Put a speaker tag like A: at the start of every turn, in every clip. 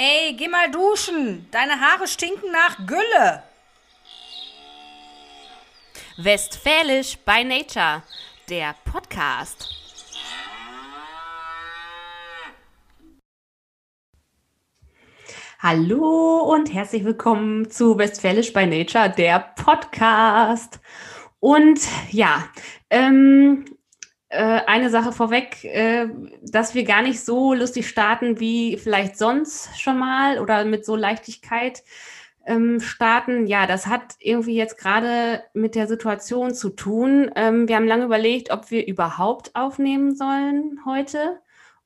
A: Ey, geh mal duschen. Deine Haare stinken nach Gülle.
B: Westfälisch by Nature, der Podcast. Hallo und herzlich willkommen zu Westfälisch by Nature, der Podcast. Und ja, ähm, äh, eine Sache vorweg, äh, dass wir gar nicht so lustig starten wie vielleicht sonst schon mal oder mit so Leichtigkeit ähm, starten. Ja, das hat irgendwie jetzt gerade mit der Situation zu tun. Ähm, wir haben lange überlegt, ob wir überhaupt aufnehmen sollen heute.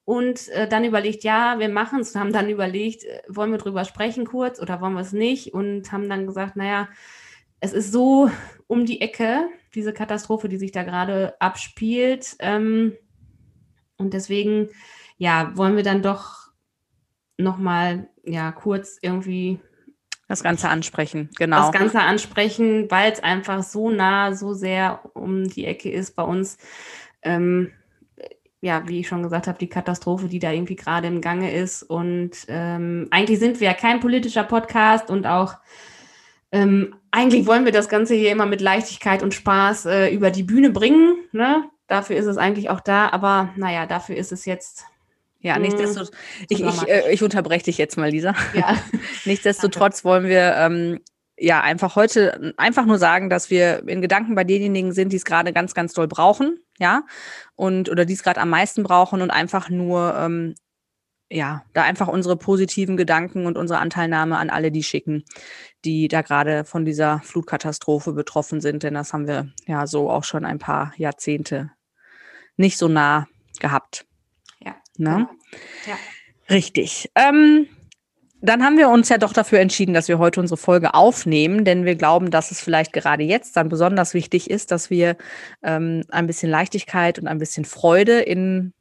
B: Und äh, dann überlegt, ja, wir machen es. Haben dann überlegt, äh, wollen wir drüber sprechen kurz oder wollen wir es nicht? Und haben dann gesagt, naja, es ist so um die Ecke, diese Katastrophe, die sich da gerade abspielt. Ähm, und deswegen, ja, wollen wir dann doch nochmal, ja, kurz irgendwie
C: das Ganze ansprechen, genau.
B: Das Ganze ansprechen, weil es einfach so nah, so sehr um die Ecke ist bei uns. Ähm, ja, wie ich schon gesagt habe, die Katastrophe, die da irgendwie gerade im Gange ist. Und ähm, eigentlich sind wir ja kein politischer Podcast und auch ähm, eigentlich wollen wir das Ganze hier immer mit Leichtigkeit und Spaß äh, über die Bühne bringen. Ne? Dafür ist es eigentlich auch da, aber naja, dafür ist es jetzt.
C: Ja, hm, nichtsdestotrotz, ich, ich, äh, ich unterbreche dich jetzt mal, Lisa. Ja. nichtsdestotrotz wollen wir ähm, ja einfach heute einfach nur sagen, dass wir in Gedanken bei denjenigen sind, die es gerade ganz, ganz doll brauchen, ja, und oder die es gerade am meisten brauchen und einfach nur ähm, ja, da einfach unsere positiven Gedanken und unsere Anteilnahme an alle die schicken, die da gerade von dieser Flutkatastrophe betroffen sind. Denn das haben wir ja so auch schon ein paar Jahrzehnte nicht so nah gehabt.
B: Ja. Ne? Genau.
C: ja. Richtig. Ähm, dann haben wir uns ja doch dafür entschieden, dass wir heute unsere Folge aufnehmen, denn wir glauben, dass es vielleicht gerade jetzt dann besonders wichtig ist, dass wir ähm, ein bisschen Leichtigkeit und ein bisschen Freude in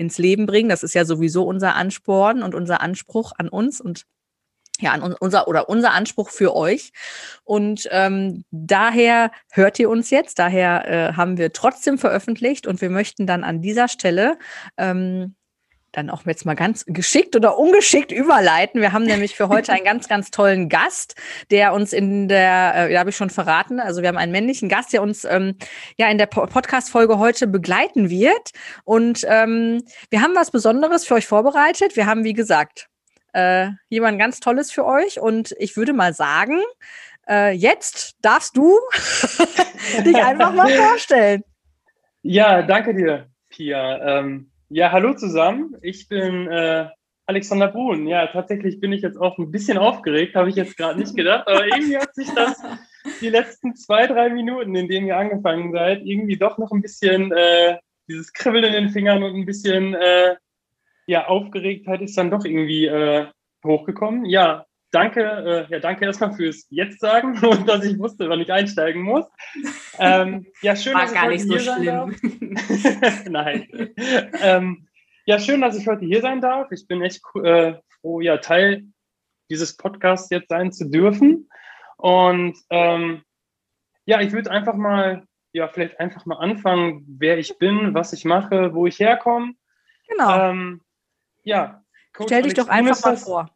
C: ins Leben bringen. Das ist ja sowieso unser Ansporn und unser Anspruch an uns und ja, an unser oder unser Anspruch für euch. Und ähm, daher hört ihr uns jetzt, daher äh, haben wir trotzdem veröffentlicht und wir möchten dann an dieser Stelle ähm, dann auch jetzt mal ganz geschickt oder ungeschickt überleiten. Wir haben nämlich für heute einen ganz, ganz tollen Gast, der uns in der, äh, da habe ich schon verraten, also wir haben einen männlichen Gast, der uns ähm, ja in der Podcast-Folge heute begleiten wird. Und ähm, wir haben was Besonderes für euch vorbereitet. Wir haben, wie gesagt, äh, jemand ganz Tolles für euch. Und ich würde mal sagen, äh, jetzt darfst du dich einfach mal vorstellen.
D: Ja, danke dir, Pia. Ähm ja, hallo zusammen. Ich bin äh, Alexander Brun. Ja, tatsächlich bin ich jetzt auch ein bisschen aufgeregt, habe ich jetzt gerade nicht gedacht, aber irgendwie hat sich das die letzten zwei, drei Minuten, in denen ihr angefangen seid, irgendwie doch noch ein bisschen äh, dieses Kribbeln in den Fingern und ein bisschen äh, ja, Aufgeregtheit ist dann doch irgendwie äh, hochgekommen. Ja, danke, äh, ja, danke erstmal fürs Jetzt sagen und dass ich wusste, wann ich einsteigen muss. Ähm, ja, schön,
B: War
D: dass
B: gar
D: ich
B: nicht so schlimm.
D: Nein. Ähm, ja, schön, dass ich heute hier sein darf. Ich bin echt äh, froh, ja, Teil dieses Podcasts jetzt sein zu dürfen. Und ähm, ja, ich würde einfach mal, ja, vielleicht einfach mal anfangen, wer ich bin, was ich mache, wo ich herkomme.
C: Genau.
D: Ähm, ja.
C: Coach Stell dich Alex doch einfach mal vor.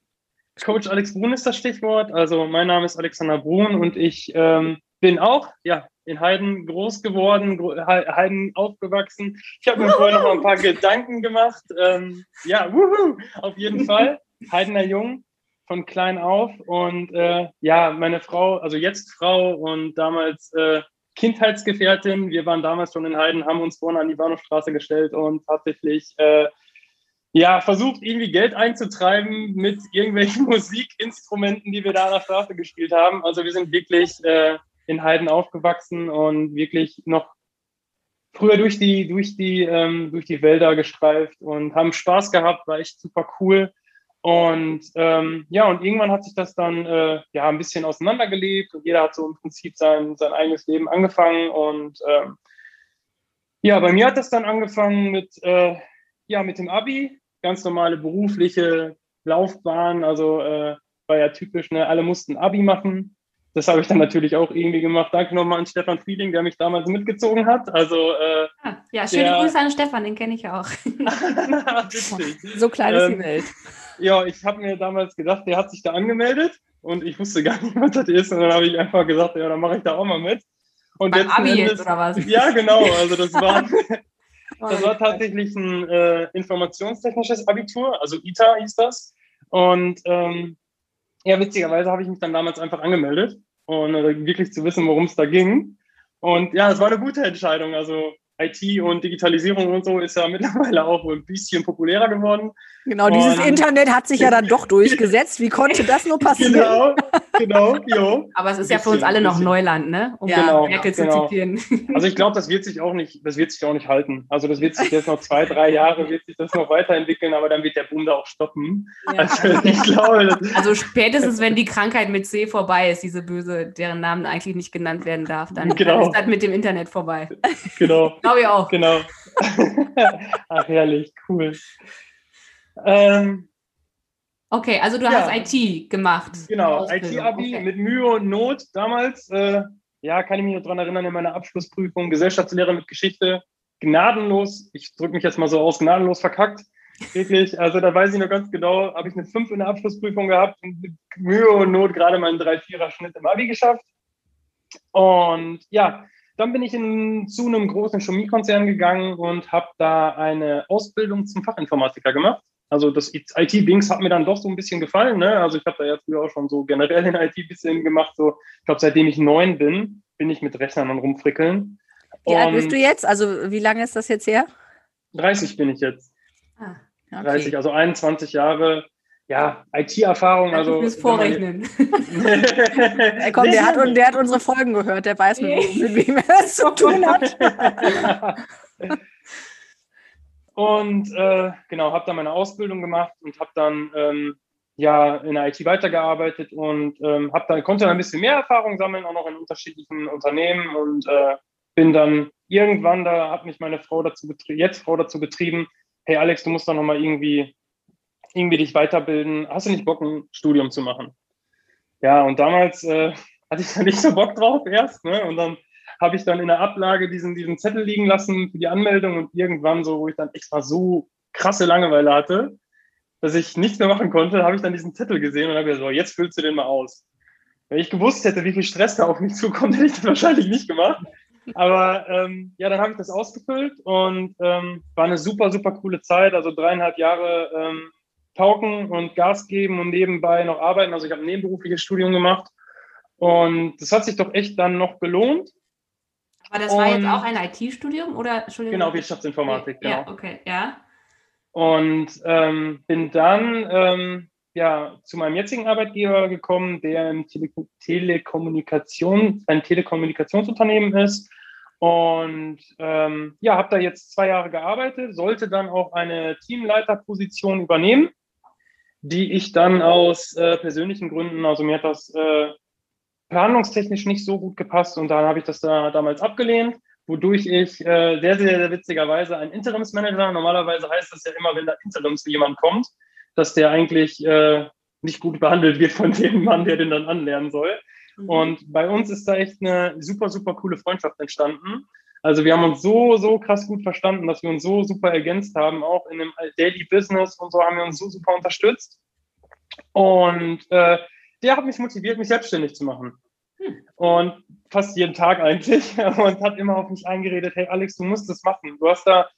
D: Coach Alex Brun ist das Stichwort. Also mein Name ist Alexander Brun und ich ähm, bin auch ja, in Heiden groß geworden, Heiden aufgewachsen. Ich habe mir vorher noch mal ein paar Gedanken gemacht. Ähm, ja, wuhu, auf jeden Fall. Heidener Jung von klein auf. Und äh, ja, meine Frau, also jetzt Frau und damals äh, Kindheitsgefährtin. Wir waren damals schon in Heiden, haben uns vorne an die Bahnhofstraße gestellt und tatsächlich äh, ja, versucht irgendwie Geld einzutreiben mit irgendwelchen Musikinstrumenten, die wir da an der Straße gespielt haben. Also wir sind wirklich äh, in Heiden aufgewachsen und wirklich noch früher durch die, durch die, ähm, durch die Wälder gestreift und haben Spaß gehabt, war echt super cool. Und ähm, ja, und irgendwann hat sich das dann äh, ja ein bisschen auseinandergelebt und jeder hat so im Prinzip sein, sein eigenes Leben angefangen. Und ähm, ja, bei mir hat das dann angefangen mit, äh, ja, mit dem Abi ganz normale berufliche Laufbahn. Also äh, war ja typisch, ne? alle mussten Abi machen. Das habe ich dann natürlich auch irgendwie gemacht. Danke nochmal an Stefan Frieling, der mich damals mitgezogen hat. Also, äh,
B: ja, schöne der, Grüße an Stefan, den kenne ich auch.
C: so klein ist ähm, die Welt.
D: Ja, ich habe mir damals gedacht, der hat sich da angemeldet und ich wusste gar nicht, was das ist. Und dann habe ich einfach gesagt, ja, dann mache ich da auch mal mit. Und
B: Beim Abi
D: Endes-
B: jetzt, oder was?
D: Ja, genau. Also das war, das war tatsächlich ein äh, informationstechnisches Abitur, also ITA hieß das. Und ähm, ja, witzigerweise habe ich mich dann damals einfach angemeldet und äh, wirklich zu wissen, worum es da ging. Und ja, es war eine gute Entscheidung. Also IT und Digitalisierung und so ist ja mittlerweile auch ein bisschen populärer geworden.
C: Genau, dieses
D: Und-
C: Internet hat sich ja dann doch durchgesetzt. Wie konnte das nur passieren?
D: Genau, genau, jo.
B: Aber es ist ja für uns
D: Bisschen,
B: alle noch
D: bisschen.
B: Neuland, ne? Um
C: Ja,
B: ja, Merkel zu
D: genau.
B: zitieren.
D: Also ich glaube, das wird sich auch nicht, das wird sich auch nicht halten. Also das wird sich jetzt noch zwei, drei Jahre wird sich das noch weiterentwickeln, aber dann wird der Boom da auch stoppen. Also ich glaube,
B: Also spätestens, wenn die Krankheit mit C vorbei ist, diese böse, deren Namen eigentlich nicht genannt werden darf, dann,
D: Genau.
B: dann ist das mit dem Internet vorbei.
D: genau,
B: Glaube ich auch.
D: genau. Ach herrlich, cool. Ähm,
B: Okay, also du
D: Ja.
B: hast IT gemacht.
D: genau, IT-Abi
B: okay.
D: mit Mühe und Not damals. Äh, ja, kann ich mich noch dran erinnern, in meiner Abschlussprüfung Gesellschaftslehre mit Geschichte. Gnadenlos, ich drücke mich jetzt mal so aus, gnadenlos verkackt. Wirklich, also da weiß ich noch ganz genau, habe ich eine 5 in der Abschlussprüfung gehabt und mit Mühe und Not gerade meinen 3-4er-Schnitt im Abi geschafft. Und ja, dann bin ich in, zu einem großen Chemiekonzern gegangen und habe da eine Ausbildung zum Fachinformatiker gemacht. Also das IT-Dings hat mir dann doch so ein bisschen gefallen. Ne? Also ich habe da ja früher auch schon so generell in IT ein bisschen gemacht. So, ich glaube, seitdem ich neun bin, bin ich mit Rechnern am rumfrickeln.
C: Wie alt bist
D: Und
C: du jetzt? Also wie lange ist das jetzt her?
D: 30 bin ich jetzt.
B: Ah,
D: 30, also 21 Jahre. Ja, IT-Erfahrung. Also, man-
B: Vorrechnen.
C: Ey, komm, der hat, und der hat unsere Folgen gehört, der weiß, mit, mit wem er das zu tun hat.
D: und äh, genau, habe dann meine Ausbildung gemacht und habe dann ähm, ja in der IT weitergearbeitet und ähm, hab dann konnte dann ein bisschen mehr Erfahrung sammeln, auch noch in unterschiedlichen Unternehmen und äh, bin dann irgendwann da hat mich meine Frau dazu getrieben, jetzt Frau dazu getrieben, hey Alex, du musst doch noch mal irgendwie irgendwie dich weiterbilden. Hast du nicht Bock ein Studium zu machen? Ja, und damals äh, hatte ich da nicht so Bock drauf erst, ne? Und dann habe ich dann in der Ablage diesen, diesen Zettel liegen lassen für die Anmeldung und irgendwann so, wo ich dann extra so krasse Langeweile hatte, dass ich nichts mehr machen konnte, habe ich dann diesen Zettel gesehen und habe gesagt, so, jetzt füllst du den mal aus. Wenn ich gewusst hätte, wie viel Stress da auf mich zukommt, hätte ich das wahrscheinlich nicht gemacht. Aber ähm, ja, dann habe ich das ausgefüllt und ähm, war eine super, super coole Zeit. Also dreieinhalb Jahre ähm, tauchen und Gas geben und nebenbei noch arbeiten. Also ich habe ein nebenberufliches Studium gemacht und das hat sich doch echt dann noch gelohnt.
B: Aber das war jetzt
D: Und-
B: auch ein IT-Studium oder?
D: Genau, Wirtschaftsinformatik, genau.
B: Ja, okay, ja.
D: Und ähm, bin dann ähm, ja, zu meinem jetzigen Arbeitgeber gekommen, der im Tele Telekommunikation, ein Telekommunikationsunternehmen ist. Und ähm, ja, habe da jetzt zwei Jahre gearbeitet, sollte dann auch eine Teamleiterposition übernehmen, die ich dann aus äh, persönlichen Gründen, also mir hat das äh, planungstechnisch nicht so gut gepasst und dann habe ich das da damals abgelehnt, wodurch ich äh, sehr, sehr, sehr witzigerweise ein Interimsmanager, normalerweise heißt das ja immer, wenn da Interims jemand kommt, dass der eigentlich äh, nicht gut behandelt wird von dem Mann, der den dann anlernen soll.
B: Mhm.
D: Und bei uns ist da echt eine super, super coole Freundschaft entstanden. Also wir haben uns so, so krass gut verstanden, dass wir uns so super ergänzt haben. Auch in dem Daily Business und so haben wir uns so super unterstützt. Und äh, der hat mich motiviert, mich selbstständig zu machen. Und fast jeden Tag eigentlich. Und hat immer auf mich eingeredet, hey Alex, du musst das machen. Du hast da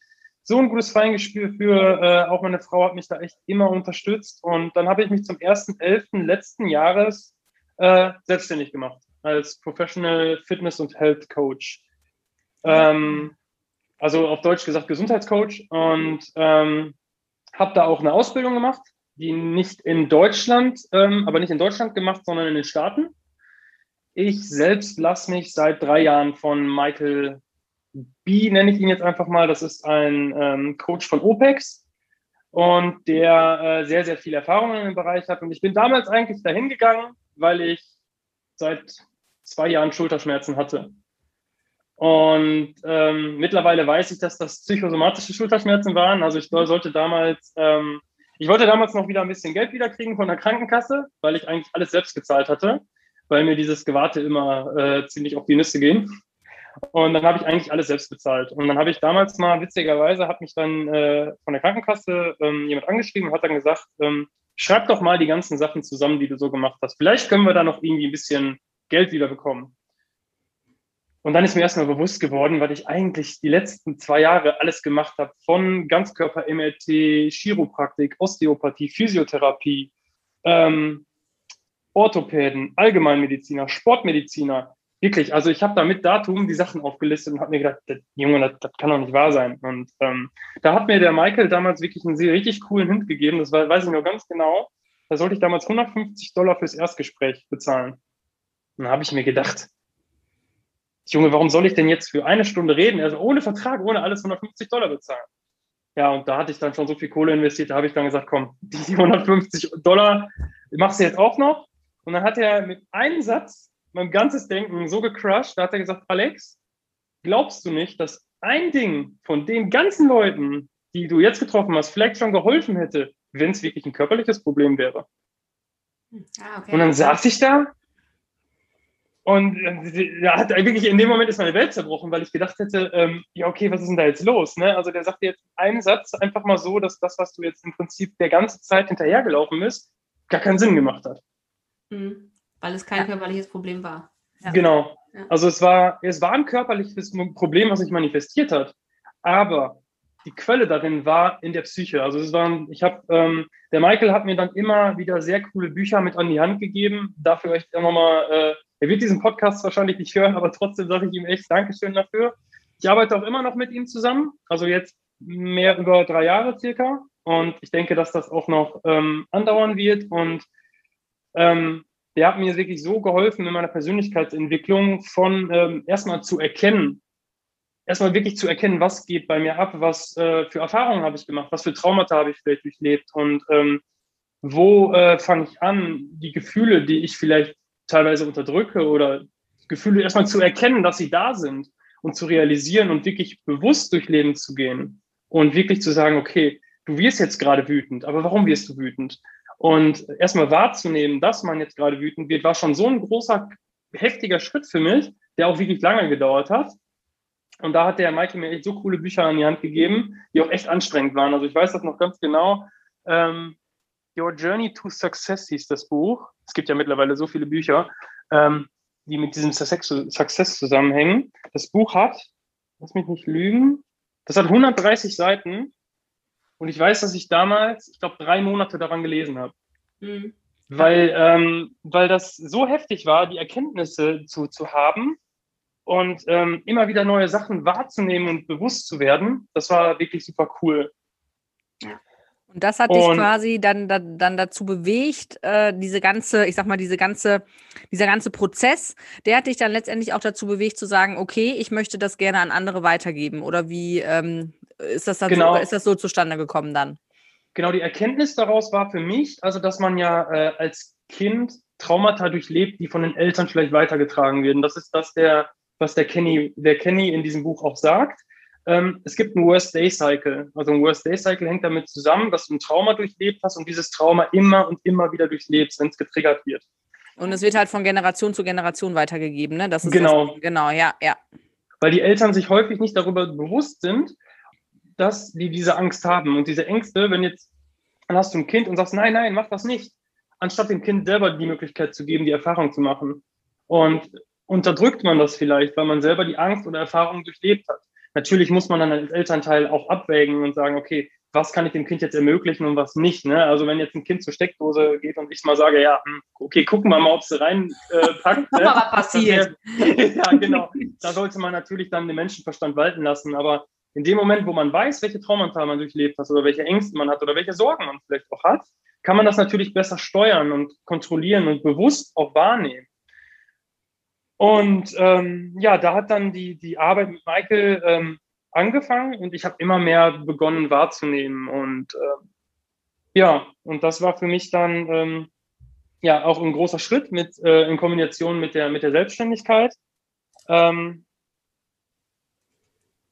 D: so ein gutes Feingespür für. Äh, auch meine Frau hat mich da echt immer unterstützt. Und dann habe ich mich zum 1.11. letzten Jahres äh, selbstständig gemacht als Professional Fitness und Health Coach. Ähm, also auf Deutsch gesagt Gesundheitscoach und ähm, habe da auch eine Ausbildung gemacht, die nicht in Deutschland, ähm, aber nicht in Deutschland gemacht, sondern in den Staaten. Ich selbst lasse mich seit drei Jahren von Michael B, nenne ich ihn jetzt einfach mal. Das ist ein ähm, Coach von OPEX und der äh, sehr, sehr viel Erfahrung in dem Bereich hat. Und ich bin damals eigentlich dahin gegangen, weil ich seit zwei Jahren Schulterschmerzen hatte. Und ähm, mittlerweile weiß ich, dass das psychosomatische Schulterschmerzen waren. Also ich sollte damals, ähm, ich wollte damals noch wieder ein bisschen Geld wiederkriegen von der Krankenkasse, weil ich eigentlich alles selbst gezahlt hatte, weil mir dieses Gewarte immer äh, ziemlich auf die Nüsse ging. Und dann habe ich eigentlich alles selbst bezahlt. Und dann habe ich damals mal, witzigerweise, hat mich dann äh, von der Krankenkasse ähm, jemand angeschrieben und hat dann gesagt, ähm, schreib doch mal die ganzen Sachen zusammen, die du so gemacht hast. Vielleicht können wir da noch irgendwie ein bisschen Geld wieder bekommen. Und dann ist mir erstmal bewusst geworden, was ich eigentlich die letzten zwei Jahre alles gemacht habe, von Ganzkörper-MRT, Chiropraktik, Osteopathie, Physiotherapie, ähm, Orthopäden, Allgemeinmediziner, Sportmediziner. Wirklich, also ich habe da mit Datum die Sachen aufgelistet und habe mir gedacht, Junge, das, das, kann doch nicht wahr sein. Und ähm, da hat mir der Michael damals wirklich einen sehr, richtig coolen Hint gegeben, das weiß ich nur ganz genau. Da sollte ich damals 150 Dollar fürs Erstgespräch bezahlen. Und dann habe ich mir gedacht, Junge, warum soll ich denn jetzt für eine Stunde reden? Also ohne Vertrag, ohne alles 150 Dollar bezahlen. Ja, und da hatte ich dann schon so viel Kohle investiert, da habe ich dann gesagt, komm, die 150 Dollar machst du jetzt auch noch. Und dann hat er mit einem Satz mein ganzes Denken so gecrushed, da hat er gesagt, Alex, glaubst du nicht, dass ein Ding von den ganzen Leuten, die du jetzt getroffen hast, vielleicht schon geholfen hätte, wenn es wirklich ein körperliches Problem wäre? Ah, okay. Und dann saß ich da und äh, ja, hat wirklich in dem Moment ist meine Welt zerbrochen, weil ich gedacht hätte, ähm, ja, okay, was ist denn da jetzt los? Ne? Also der sagt jetzt einen Satz einfach mal so, dass das, was du jetzt im Prinzip der ganze Zeit hinterhergelaufen bist, gar keinen Sinn gemacht hat.
B: Mhm. Weil es kein ja. körperliches Problem war.
D: Ja. Genau. Ja. Also es war, es war ein körperliches Problem, was sich manifestiert hat. Aber die Quelle darin war in der Psyche. Also es waren, ich habe, ähm, der Michael hat mir dann immer wieder sehr coole Bücher mit an die Hand gegeben. Dafür euch auch nochmal, äh, er wird diesen Podcast wahrscheinlich nicht hören, aber trotzdem sage ich ihm echt Dankeschön dafür. Ich arbeite auch immer noch mit ihm zusammen, also jetzt mehr über drei Jahre circa. Und ich denke, dass das auch noch ähm, andauern wird. Und ähm, der hat mir wirklich so geholfen in meiner Persönlichkeitsentwicklung von ähm, erstmal zu erkennen, erstmal wirklich zu erkennen, was geht bei mir ab, was äh, für Erfahrungen habe ich gemacht, was für Traumata habe ich vielleicht durchlebt und ähm, wo äh, fange ich an, die Gefühle, die ich vielleicht teilweise unterdrücke oder Gefühle erstmal zu erkennen, dass sie da sind und zu realisieren und wirklich bewusst durch Leben zu gehen und wirklich zu sagen, okay, du wirst jetzt gerade wütend, aber warum wirst du wütend? Und erstmal wahrzunehmen, dass man jetzt gerade wütend wird, war schon so ein großer, heftiger Schritt für mich, der auch wirklich lange gedauert hat. Und da hat der Michael mir echt so coole Bücher an die Hand gegeben, die auch echt anstrengend waren. Also ich weiß das noch ganz genau. Ähm, Your Journey to Success hieß das Buch. Es gibt ja mittlerweile so viele Bücher, ähm, die mit diesem Success zusammenhängen. Das Buch hat, lass mich nicht lügen, das hat 130 Seiten. Und ich weiß, dass ich damals, ich glaube, drei Monate daran gelesen habe. Mhm. Weil, ähm, weil das so heftig war, die Erkenntnisse zu, zu haben und ähm, immer wieder neue Sachen wahrzunehmen und bewusst zu werden, das war wirklich super cool.
C: Ja. Und das hat und, dich quasi dann, dann, dann dazu bewegt, äh, diese ganze, ich sag mal, diese ganze, dieser ganze Prozess, der hat dich dann letztendlich auch dazu bewegt zu sagen, okay, ich möchte das gerne an andere weitergeben. Oder wie ähm, ist das dann genau. so, ist das so zustande gekommen dann?
D: Genau, die Erkenntnis daraus war für mich, also dass man ja äh, als Kind Traumata durchlebt, die von den Eltern vielleicht weitergetragen werden. Das ist das, der was der Kenny, der Kenny in diesem Buch auch sagt. Ähm, es gibt einen Worst-Day-Cycle. Also ein Worst-Day-Cycle hängt damit zusammen, dass du ein Trauma durchlebt hast und dieses Trauma immer und immer wieder durchlebst, wenn es getriggert wird.
C: Und es wird halt von Generation zu Generation weitergegeben, ne?
D: Das ist genau.
C: Das, genau, ja, ja.
D: Weil die Eltern sich häufig nicht darüber bewusst sind, dass die diese Angst haben. Und diese Ängste, wenn jetzt, dann hast du ein Kind und sagst, nein, nein, mach das nicht. Anstatt dem Kind selber die Möglichkeit zu geben, die Erfahrung zu machen. Und unterdrückt man das vielleicht, weil man selber die Angst oder Erfahrung durchlebt hat. Natürlich muss man dann als Elternteil auch abwägen und sagen, okay, was kann ich dem Kind jetzt ermöglichen und was nicht. Ne? Also wenn jetzt ein Kind zur Steckdose geht und ich mal sage, ja, hm, okay, gucken wir mal, ob sie reinpackt. Äh,
B: ne? was passiert.
D: ja, genau. Da sollte man natürlich dann den Menschenverstand walten lassen. Aber in dem Moment, wo man weiß, welche Traumata man durchlebt hat oder welche Ängste man hat oder welche Sorgen man vielleicht auch hat, kann man das natürlich besser steuern und kontrollieren und bewusst auch wahrnehmen. Und ähm, ja, da hat dann die, die Arbeit mit Michael ähm, angefangen und ich habe immer mehr begonnen wahrzunehmen. Und äh, ja, und das war für mich dann ähm, ja auch ein großer Schritt mit, äh, in Kombination mit der, mit der Selbstständigkeit. Ähm,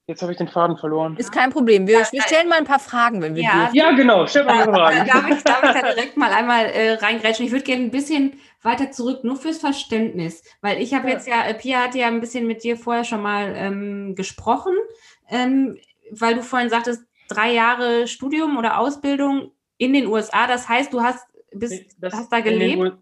D: Jetzt habe ich den Faden verloren.
C: Ist kein Problem. Wir, wir stellen mal ein paar Fragen, wenn wir
D: ja, dürfen. Ja, genau. Stell mal ein paar Fragen.
B: Darf ich, darf ich da direkt mal einmal äh, reingrätschen? Ich würde gerne ein bisschen weiter zurück, nur fürs Verständnis. Weil ich habe ja. jetzt ja, äh, Pia hat ja ein bisschen mit dir vorher schon mal ähm, gesprochen, ähm, weil du vorhin sagtest, drei Jahre Studium oder Ausbildung in den USA. Das heißt, du hast bist,
D: Das-
B: hast da
D: in den
B: gelebt?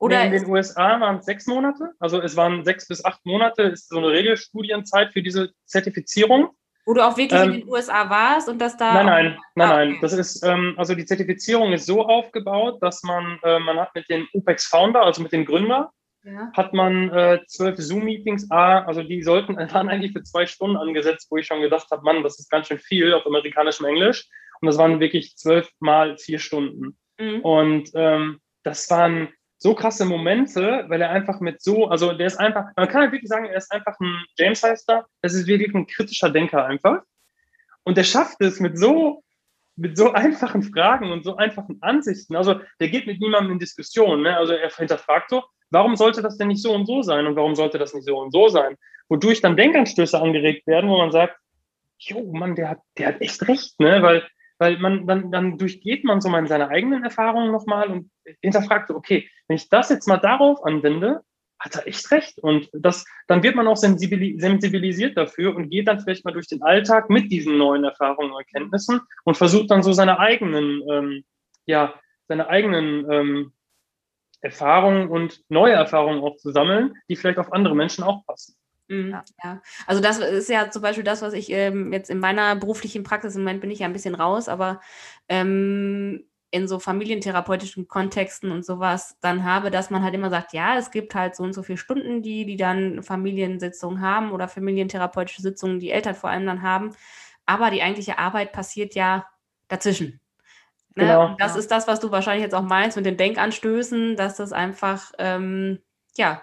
B: Oder
D: nee, in den USA waren es sechs Monate. Also es waren sechs bis acht Monate, ist so eine Regelstudienzeit für diese Zertifizierung.
B: wo du auch wirklich
D: ähm,
B: in den USA warst und das da.
D: Nein, nein, nein,
B: Ah,
D: nein.
B: okay.
D: Das ist, ähm, also die Zertifizierung ist so aufgebaut, dass man, äh, man hat mit den UPEX Founder, also mit dem Gründer,
B: Ja.
D: hat man äh, zwölf Zoom-Meetings, ah, also die sollten, waren eigentlich für zwei Stunden angesetzt, wo ich schon gedacht habe, Mann, das ist ganz schön viel auf amerikanischem Englisch. Und das waren wirklich zwölf mal vier Stunden.
B: Mhm.
D: Und ähm, das waren so krasse Momente, weil er einfach mit so, also der ist einfach, man kann halt wirklich sagen, er ist einfach ein, James heißt er, das ist wirklich ein kritischer Denker einfach. Und der schafft es mit so, mit so einfachen Fragen und so einfachen Ansichten. Also der geht mit niemandem in Diskussion. Ne? Also er hinterfragt so, warum sollte das denn nicht so und so sein und warum sollte das nicht so und so sein? Wodurch dann Denkanstöße angeregt werden, wo man sagt, jo, Mann, der hat, der hat echt recht, ne? Weil, weil man, dann, dann durchgeht man so mal seine eigenen Erfahrungen nochmal und hinterfragt, so, okay, wenn ich das jetzt mal darauf anwende, hat er echt recht. Und das, dann wird man auch sensibili sensibilisiert dafür und geht dann vielleicht mal durch den Alltag mit diesen neuen Erfahrungen und Erkenntnissen und versucht dann so seine eigenen, ähm, ja, seine eigenen ähm, Erfahrungen und neue Erfahrungen auch zu sammeln, die vielleicht auf andere Menschen auch passen.
B: Mhm,
C: Ja.
B: ja. also das ist ja zum Beispiel das, was ich ähm, jetzt in meiner beruflichen Praxis, im Moment bin ich ja ein bisschen raus, aber ähm, in so familientherapeutischen Kontexten und sowas dann habe, dass man halt immer sagt, ja, es gibt halt so und so viele Stunden, die, die dann Familiensitzungen haben oder familientherapeutische Sitzungen, die Eltern vor allem dann haben, aber die eigentliche Arbeit passiert ja dazwischen. Ne?
D: Genau.
B: Und das ist das, was du wahrscheinlich jetzt auch meinst mit den Denkanstößen, dass das einfach, ähm, ja,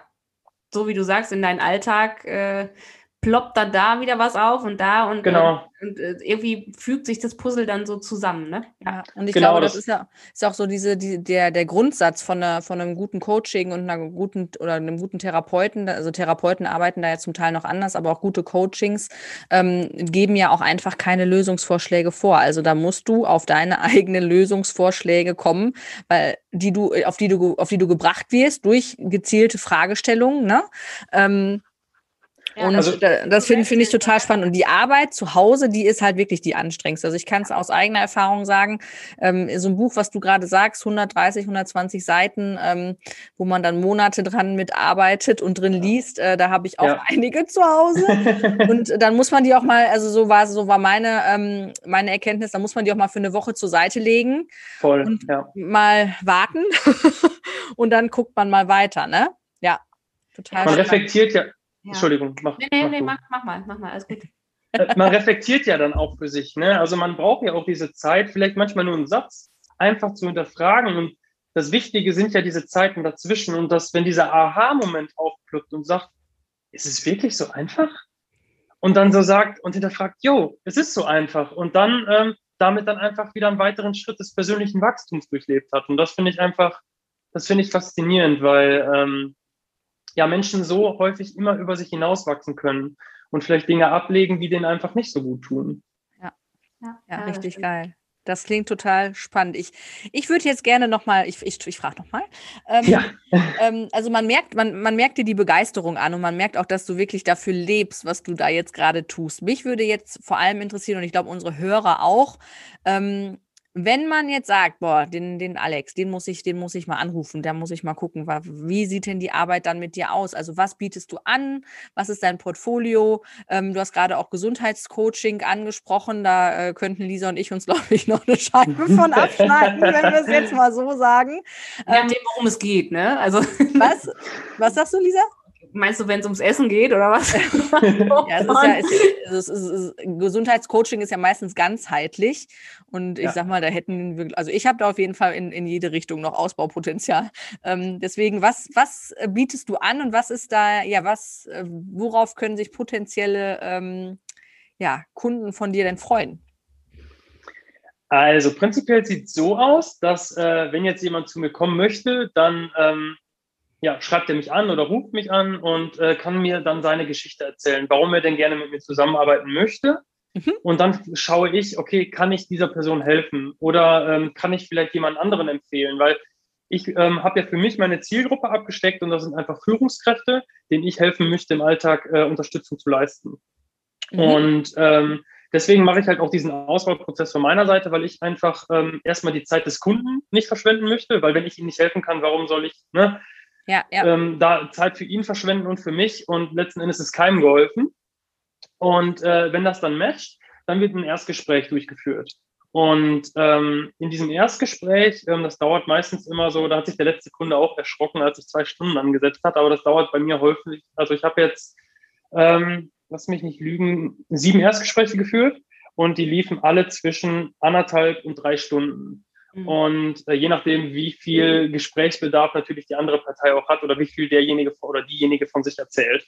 B: so wie du sagst, in deinen Alltag äh, ploppt dann da wieder was auf und da und,
D: Genau.
B: äh, und äh, irgendwie fügt sich das Puzzle dann so zusammen, ne?
C: Ja, und ich
D: Genau,
C: glaube, das,
D: das-
C: ist ja ist auch so diese, die, der, der Grundsatz von, einer, von einem guten Coaching und einer guten oder einem guten Therapeuten. Also Therapeuten arbeiten da ja zum Teil noch anders, aber auch gute Coachings ähm, geben ja auch einfach keine Lösungsvorschläge vor. Also da musst du auf deine eigenen Lösungsvorschläge kommen, weil die du, auf die du, auf die du gebracht wirst durch gezielte Fragestellungen, ne? Ähm,
B: Ja,
C: und
D: Also-
C: da- das finde finde ich total spannend. Und die Arbeit zu Hause, die ist halt wirklich die anstrengendste. Also ich kann es aus eigener Erfahrung sagen, ähm, so ein Buch, was du gerade sagst, 130, 120 Seiten, ähm, wo man dann Monate dran mitarbeitet und drin liest, äh, da habe ich auch
D: Ja.
C: einige zu Hause. Und dann muss man die auch mal, also so war so war meine, ähm, meine Erkenntnis, da muss man die auch mal für eine Woche zur Seite legen,
D: Voll,
C: Und-
D: ja.
C: mal warten und dann guckt man mal weiter, ne? Ja, total.
D: Man
C: spannend.
D: reflektiert ja,
B: Ja.
D: Entschuldigung, mach,
B: Nee, nee,
D: mach
B: nee, mach, mach mal, mach mal, alles gut.
D: Äh, man reflektiert ja dann auch für sich. Ne? Also man braucht ja auch diese Zeit, vielleicht manchmal nur einen Satz, einfach zu hinterfragen. Und das Wichtige sind ja diese Zeiten dazwischen. Und dass, wenn dieser Aha-Moment aufploppt und sagt, ist es wirklich so einfach? Und dann so sagt und hinterfragt, jo, es ist so einfach. Und dann ähm, damit dann einfach wieder einen weiteren Schritt des persönlichen Wachstums durchlebt hat. Und das finde ich einfach, das finde ich faszinierend, weil ähm, ja Menschen so häufig immer über sich hinauswachsen können und vielleicht Dinge ablegen, die denen einfach nicht so gut tun.
B: Ja,
C: Ja,
B: das
C: richtig geil. Das klingt total spannend. Ich, ich würde jetzt gerne nochmal, ich, ich, ich frage nochmal. Ähm,
D: Ja.
C: ähm, also man merkt, man, man merkt dir die Begeisterung an und man merkt auch, dass du wirklich dafür lebst, was du da jetzt gerade tust. Mich würde jetzt vor allem interessieren, und ich glaube unsere Hörer auch, ähm, wenn man jetzt sagt, boah, den, den Alex, den muss ich, den muss ich mal anrufen, da muss ich mal gucken, wie sieht denn die Arbeit dann mit dir aus? Also was bietest du an? Was ist dein Portfolio? Ähm, du hast gerade auch Gesundheitscoaching angesprochen. Da äh, könnten Lisa und ich uns, glaube ich, noch eine Scheibe von abschneiden, wenn wir es jetzt mal so sagen. Ähm,
B: nachdem, worum es geht, ne? Also
C: was? Was sagst du, Lisa?
B: Meinst du, wenn es ums Essen geht oder was?
C: Ja, es ist ja, es, ist, es ist, Gesundheitscoaching ist ja meistens ganzheitlich. Und ich
D: Ja.
C: sag mal, da hätten wir, also ich habe da auf jeden Fall in, in jede Richtung noch Ausbaupotenzial. Ähm, deswegen, was, was bietest du an und was ist da, ja, was, äh, worauf können sich potenzielle ähm, ja, Kunden von dir denn freuen?
D: Also prinzipiell sieht es so aus, dass äh, wenn jetzt jemand zu mir kommen möchte, dann ähm, ja, schreibt er mich an oder ruft mich an und äh, kann mir dann seine Geschichte erzählen, warum er denn gerne mit mir zusammenarbeiten möchte.
C: Mhm.
D: Und dann schaue ich, okay, kann ich dieser Person helfen oder ähm, kann ich vielleicht jemand anderen empfehlen, weil ich ähm, habe ja für mich meine Zielgruppe abgesteckt und das sind einfach Führungskräfte, denen ich helfen möchte, im Alltag äh, Unterstützung zu leisten.
C: Mhm.
D: Und ähm, deswegen mache ich halt auch diesen Auswahlprozess von meiner Seite, weil ich einfach ähm, erstmal die Zeit des Kunden nicht verschwenden möchte, weil wenn ich ihm nicht helfen kann, warum soll ich ne,
C: Ja, ja.
D: ähm, da Zeit für ihn verschwenden und für mich und letzten Endes ist keinem geholfen. Und äh, wenn das dann matcht, dann wird ein Erstgespräch durchgeführt. Und ähm, in diesem Erstgespräch, ähm, das dauert meistens immer so, da hat sich der letzte Kunde auch erschrocken, als ich zwei Stunden angesetzt hat, aber das dauert bei mir häufig. Also ich habe jetzt, ähm, lass mich nicht lügen, sieben Erstgespräche geführt und die liefen alle zwischen anderthalb und drei Stunden.
B: Mhm.
D: Und äh, je nachdem, wie viel Gesprächsbedarf natürlich die andere Partei auch hat oder wie viel derjenige oder diejenige von sich erzählt.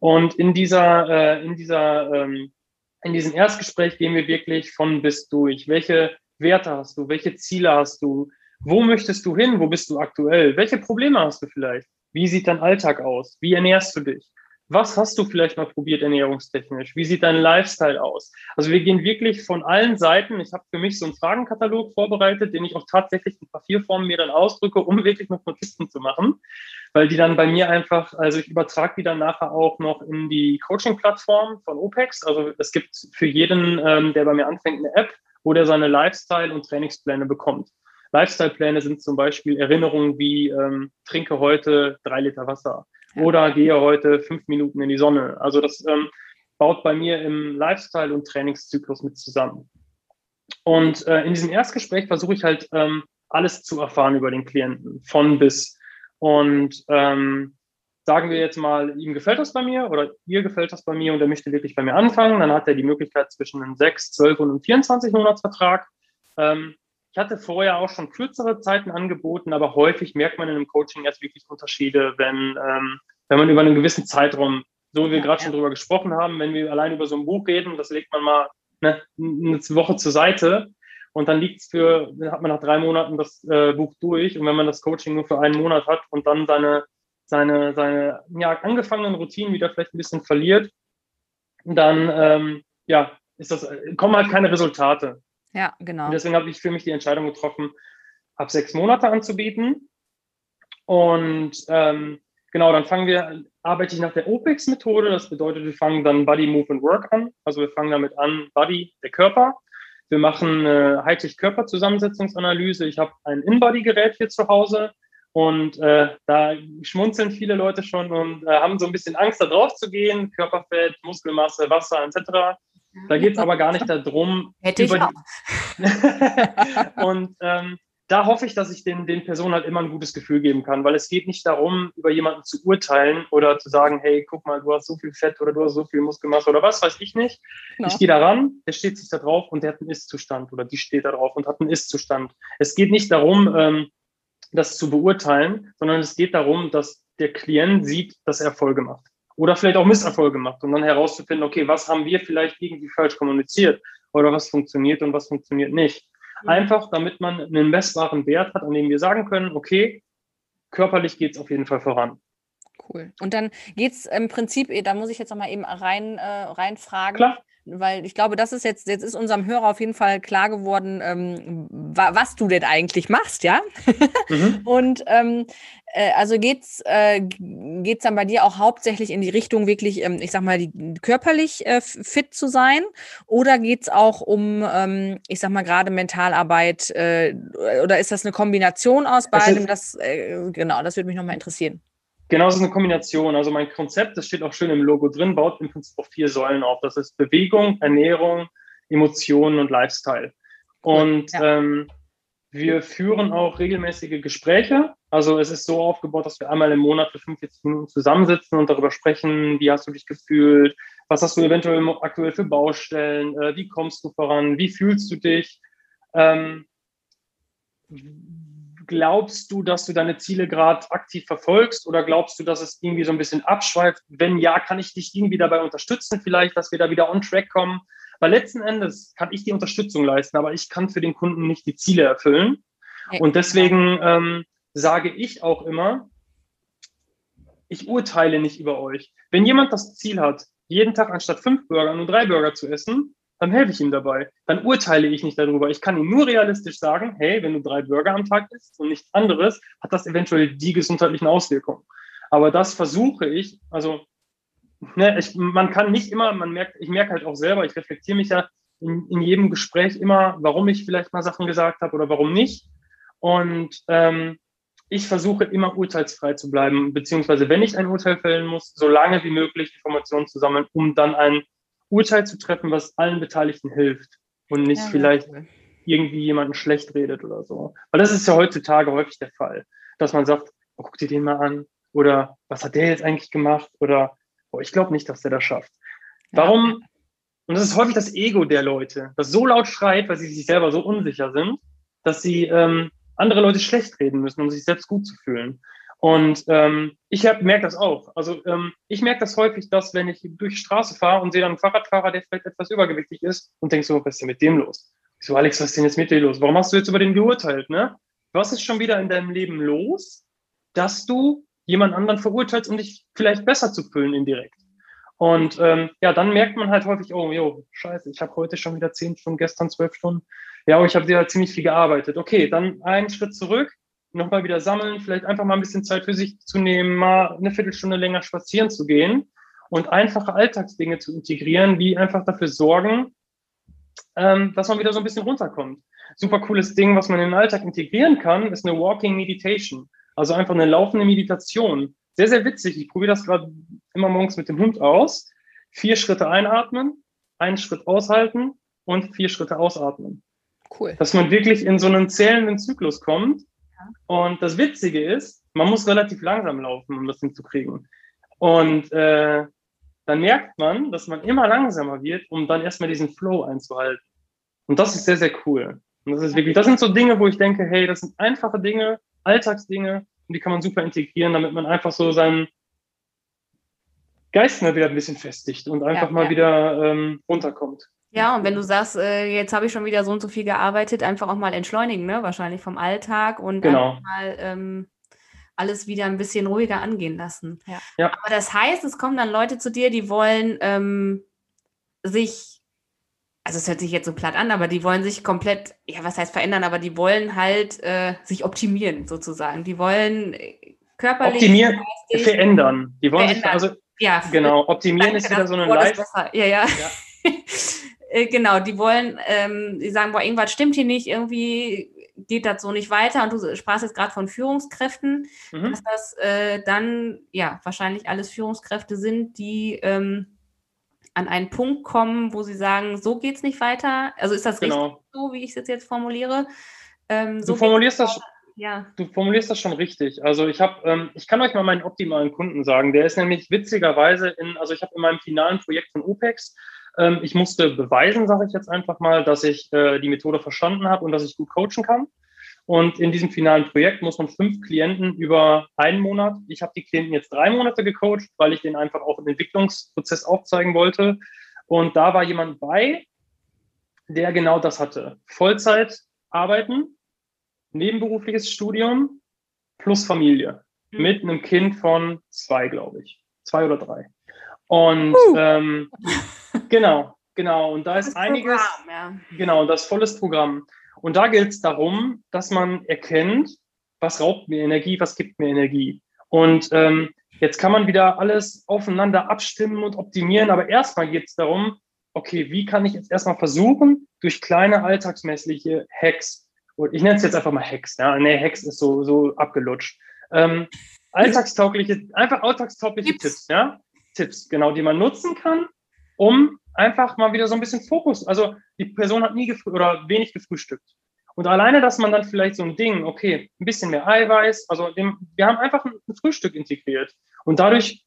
D: Und in dieser, äh, in dieser, ähm, in diesem Erstgespräch gehen wir wirklich von bis durch. Welche Werte hast du? Welche Ziele hast du? Wo möchtest du hin? Wo bist du aktuell? Welche Probleme hast du vielleicht? Wie sieht dein Alltag aus? Wie ernährst du dich? Was hast du vielleicht mal probiert ernährungstechnisch? Wie sieht dein Lifestyle aus? Also wir gehen wirklich von allen Seiten. Ich habe für mich so einen Fragenkatalog vorbereitet, den ich auch tatsächlich in Papierform mir dann ausdrücke, um wirklich noch Notizen zu machen, weil die dann bei mir einfach, also ich übertrage die dann nachher auch noch in die Coaching-Plattform von OPEX. Also es gibt für jeden, ähm, der bei mir anfängt, eine App, wo der seine Lifestyle- und Trainingspläne bekommt. Lifestyle-Pläne sind zum Beispiel Erinnerungen wie ähm, trinke heute drei Liter Wasser oder gehe heute fünf Minuten in die Sonne. Also das ähm, baut bei mir im Lifestyle- und Trainingszyklus mit zusammen. Und äh, in diesem Erstgespräch versuche ich halt ähm, alles zu erfahren über den Klienten, von bis. Und ähm, sagen wir jetzt mal, ihm gefällt das bei mir oder ihr gefällt das bei mir und er möchte wirklich bei mir anfangen, dann hat er die Möglichkeit zwischen einem 6, 12 und einem 24 Monatsvertrag. Ähm, ich hatte vorher auch schon kürzere Zeiten angeboten, aber häufig merkt man in einem Coaching erst wirklich Unterschiede, wenn, ähm, wenn man über einen gewissen Zeitraum, so wie wir
B: Ja,
D: gerade
B: ja.
D: schon drüber gesprochen haben, wenn wir allein über so ein Buch reden, das legt man mal ne, eine Woche zur Seite und dann liegt's für, dann hat man nach drei Monaten das äh, Buch durch und wenn man das Coaching nur für einen Monat hat und dann seine, seine, seine ja, angefangenen Routinen wieder vielleicht ein bisschen verliert, dann ähm, ja, ist das, kommen halt keine Resultate.
C: Ja, genau.
D: Und deswegen habe ich für mich die Entscheidung getroffen, ab sechs Monate anzubieten. Und ähm, genau, dann fangen wir, arbeite ich nach der OPEX-Methode. Das bedeutet, wir fangen dann Body, Move and Work an. Also wir fangen damit an, Body, der Körper. Wir machen eine Hightech-Körperzusammensetzungsanalyse. Ich habe ein In-Body-Gerät hier zu Hause. Und äh, da schmunzeln viele Leute schon und äh, haben so ein bisschen Angst, da drauf zu gehen. Körperfett, Muskelmasse, Wasser etc. Da geht es aber gar nicht darum,
B: Hätte ich auch.
D: und ähm, da hoffe ich, dass ich den, den Personen halt immer ein gutes Gefühl geben kann, weil es geht nicht darum, über jemanden zu urteilen oder zu sagen, hey, guck mal, du hast so viel Fett oder du hast so viel Muskelmasse oder was weiß ich nicht.
C: Genau.
D: Ich gehe da ran, der steht sich da drauf und der hat einen Ist-Zustand oder die steht da drauf und hat einen Ist-Zustand. Es geht nicht darum, ähm, das zu beurteilen, sondern es geht darum, dass der Klient sieht, dass er Erfolge macht oder vielleicht auch Misserfolge macht und dann herauszufinden, okay, was haben wir vielleicht irgendwie falsch kommuniziert oder was funktioniert und was funktioniert nicht. Einfach, damit man einen messbaren Wert hat, an dem wir sagen können, okay, körperlich geht es auf jeden Fall voran.
C: Cool. Und dann geht's im Prinzip, eh, da muss ich jetzt noch mal eben rein, äh, reinfragen.
D: Klar.
C: Weil ich glaube, das ist jetzt, jetzt ist unserem Hörer auf jeden Fall klar geworden, ähm, wa was du denn eigentlich machst, ja?
D: Mhm.
C: Und ähm, äh, also geht's äh, geht's dann bei dir auch hauptsächlich in die Richtung wirklich, ähm, ich sag mal, die, körperlich äh, fit zu sein? Oder geht's auch um, ähm, ich sag mal, gerade Mentalarbeit? Äh, oder ist das eine Kombination aus
D: Es
C: beidem? Das äh, genau, das würde mich noch mal interessieren.
D: Genau, es ist eine Kombination. Also mein Konzept, das steht auch schön im Logo drin, baut im Prinzip auf vier Säulen auf. Das ist Bewegung, Ernährung, Emotionen und Lifestyle. Und
C: ja.
D: ähm, wir führen auch regelmäßige Gespräche. Also es ist so aufgebaut, dass wir einmal im Monat für 45 Minuten zusammensitzen und darüber sprechen, wie hast du dich gefühlt, was hast du eventuell aktuell für Baustellen, äh, wie kommst du voran, wie fühlst du dich. Ähm, glaubst du, dass du deine Ziele gerade aktiv verfolgst oder glaubst du, dass es irgendwie so ein bisschen abschweift? Wenn ja, kann ich dich irgendwie dabei unterstützen, vielleicht, dass wir da wieder on track kommen? Weil letzten Endes kann ich die Unterstützung leisten, aber ich kann für den Kunden nicht die Ziele erfüllen. Und deswegen ähm, sage ich auch immer, ich urteile nicht über euch. Wenn jemand das Ziel hat, jeden Tag anstatt fünf Burger nur drei Burger zu essen, dann helfe ich ihm dabei. Dann urteile ich nicht darüber. Ich kann ihm nur realistisch sagen, hey, wenn du drei Burger am Tag isst und nichts anderes, hat das eventuell die gesundheitlichen Auswirkungen. Aber das versuche ich, also ne, ich, man kann nicht immer, man merkt, ich merke halt auch selber, ich reflektiere mich ja in, in jedem Gespräch immer, warum ich vielleicht mal Sachen gesagt habe oder warum nicht. Und ähm, ich versuche immer urteilsfrei zu bleiben, beziehungsweise wenn ich ein Urteil fällen muss, so lange wie möglich Informationen zu sammeln, um dann ein Urteil zu treffen, was allen Beteiligten hilft und nicht ja, vielleicht cool. irgendwie jemanden schlecht redet oder so. Weil das ist ja heutzutage häufig der Fall, dass man sagt, oh, guck dir den mal an oder was hat der jetzt eigentlich gemacht oder oh, ich glaube nicht, dass der das schafft. Warum? Und das ist häufig das Ego der Leute, das so laut schreit, weil sie sich selber so unsicher sind, dass sie ähm, andere Leute schlecht reden müssen, um sich selbst gut zu fühlen. Und ähm, ich merke das auch. Also ähm, ich merke das häufig, dass wenn ich durch die Straße fahre und sehe dann einen Fahrradfahrer, der vielleicht etwas übergewichtig ist und denke so, was ist denn mit dem los? Ich so, Alex, was ist denn jetzt mit dir los? Warum hast du jetzt über den geurteilt? Ne? Was ist schon wieder in deinem Leben los, dass du jemand anderen verurteilst, um dich vielleicht besser zu fühlen indirekt? Und ähm, ja, dann merkt man halt häufig, oh, jo, scheiße, ich habe heute schon wieder zehn Stunden, gestern zwölf Stunden. Ja, aber ich habe wieder ziemlich viel gearbeitet. Okay, dann einen Schritt zurück, nochmal wieder sammeln, vielleicht einfach mal ein bisschen Zeit für sich zu nehmen, mal eine Viertelstunde länger spazieren zu gehen und einfache Alltagsdinge zu integrieren, die einfach dafür sorgen, ähm, dass man wieder so ein bisschen runterkommt. Super cooles Ding, was man in den Alltag integrieren kann, ist eine Walking Meditation. Also einfach eine laufende Meditation. Sehr, sehr witzig. Ich probiere das gerade immer morgens mit dem Hund aus. Vier Schritte einatmen, einen Schritt aushalten und vier Schritte ausatmen. Cool. Dass man wirklich in so einen zählenden Zyklus kommt. Und das Witzige ist, man muss relativ langsam laufen, um das hinzukriegen. Und äh, dann merkt man, dass man immer langsamer wird, um dann erstmal diesen Flow einzuhalten. Und das ist sehr, sehr cool. Und das ist wirklich, das sind so Dinge, wo ich denke, hey, das sind einfache Dinge, Alltagsdinge, und die kann man super integrieren, damit man einfach so seinen Geist mal wieder ein bisschen festigt und einfach ja, mal ja. wieder ähm, runterkommt.
B: Ja, und wenn du sagst, äh, jetzt habe ich schon wieder so und so viel gearbeitet, einfach auch mal entschleunigen, ne? Wahrscheinlich vom Alltag und
D: genau.
B: mal ähm, alles wieder ein bisschen ruhiger angehen lassen.
D: Ja. ja.
B: Aber das heißt, es kommen dann Leute zu dir, die wollen ähm, sich, also es hört sich jetzt so platt an, aber die wollen sich komplett, ja, was heißt verändern, aber die wollen halt äh, sich optimieren sozusagen. Die wollen äh, körperlich.
D: Optimieren, verändern. Die wollen verändern. sich, also, ja, genau, optimieren ist wieder so eine Live.
B: Ja, ja. ja. Äh, genau, die wollen, ähm, die sagen, boah, irgendwas stimmt hier nicht, irgendwie geht das so nicht weiter. Und du sprachst jetzt gerade von Führungskräften, mhm. dass das äh, dann ja wahrscheinlich alles Führungskräfte sind, die ähm, an einen Punkt kommen, wo sie sagen, so geht es nicht weiter. Also ist das genau. richtig so, wie ich es jetzt, jetzt formuliere?
D: Ähm, so du formulierst das. Ja. Du formulierst das schon richtig. Also ich habe, ähm, ich kann euch mal meinen optimalen Kunden sagen. Der ist nämlich witzigerweise in, also ich habe in meinem finalen Projekt von OPEX ähm, ich musste beweisen, sage ich jetzt einfach mal, dass ich äh, die Methode verstanden habe und dass ich gut coachen kann. Und in diesem finalen Projekt muss man fünf Klienten über einen Monat, ich habe die Klienten jetzt drei Monate gecoacht, weil ich denen einfach auch einen Entwicklungsprozess aufzeigen wollte. Und da war jemand bei, der genau das hatte. Vollzeit arbeiten, nebenberufliches Studium plus Familie. Mhm. Mit einem Kind von zwei, glaube ich. Zwei oder drei. Und uh. ähm, genau, genau. Und da ist das einiges. Programm, ja. Genau, das volles Programm. Und da gilt es darum, dass man erkennt, was raubt mir Energie, was gibt mir Energie. Und ähm, jetzt kann man wieder alles aufeinander abstimmen und optimieren, aber erstmal geht es darum, okay, wie kann ich jetzt erstmal versuchen, durch kleine alltagsmäßige Hacks, und ich nenne es jetzt einfach mal Hacks, ja, nee, Hacks ist so, so abgelutscht, ähm, alltagstaugliche, einfach alltagstaugliche Tipps, Tipps ja, Tipps, genau, die man nutzen kann, um einfach mal wieder so ein bisschen Fokus. Also die Person hat nie oder wenig gefrühstückt. Und alleine, dass man dann vielleicht so ein Ding, okay, ein bisschen mehr Eiweiß, also dem, wir haben einfach ein, Frühstück integriert. Und dadurch,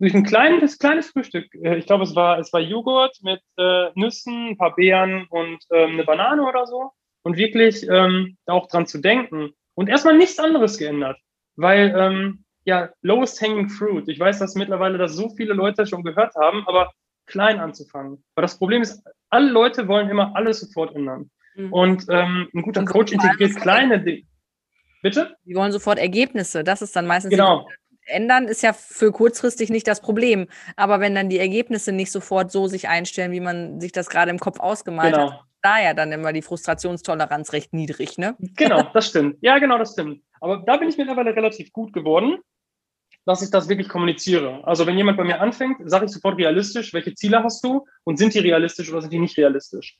D: durch ein kleines, kleines Frühstück, äh, ich glaube, es war, es war Joghurt mit äh, Nüssen, ein paar Beeren und ähm, eine Banane oder so. Und wirklich ähm, auch dran zu denken. Und erstmal nichts anderes geändert. Weil ähm, ja, lowest hanging fruit. Ich weiß, dass mittlerweile das so viele Leute schon gehört haben, aber klein anzufangen. Weil das Problem ist, alle Leute wollen immer alles sofort ändern. Mhm. Und ähm, ein guter Coach integriert kleine Dinge.
C: Bitte? Die wollen sofort Ergebnisse. Das ist dann meistens.
D: Genau.
C: Ändern ist ja für kurzfristig nicht das Problem. Aber wenn dann die Ergebnisse nicht sofort so sich einstellen, wie man sich das gerade im Kopf ausgemalt genau. hat, da ja dann immer die Frustrationstoleranz recht niedrig, ne?
D: Genau, das stimmt. Ja, genau, das stimmt. Aber da bin ich mittlerweile relativ gut geworden. Dass ich das wirklich kommuniziere. Also wenn jemand bei mir anfängt, sage ich sofort realistisch, welche Ziele hast du und sind die realistisch oder sind die nicht realistisch?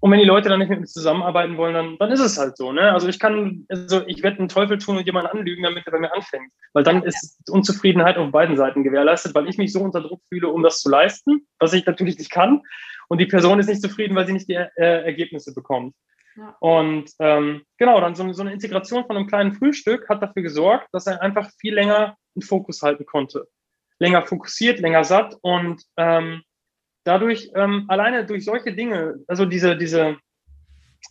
D: Und wenn die Leute dann nicht mit mir zusammenarbeiten wollen, dann, dann ist es halt so. Ne? Also ich kann, also ich werde einen Teufel tun und jemanden anlügen, damit er bei mir anfängt. Weil dann ist Unzufriedenheit auf beiden Seiten gewährleistet, weil ich mich so unter Druck fühle, um das zu leisten, was ich natürlich nicht kann. Und die Person ist nicht zufrieden, weil sie nicht die äh, Ergebnisse bekommt. Ja. Und ähm, genau, dann so, so eine Integration von einem kleinen Frühstück hat dafür gesorgt, dass er einfach viel länger einen Fokus halten konnte. Länger fokussiert, länger satt und ähm, dadurch, ähm, alleine durch solche Dinge, also diese, diese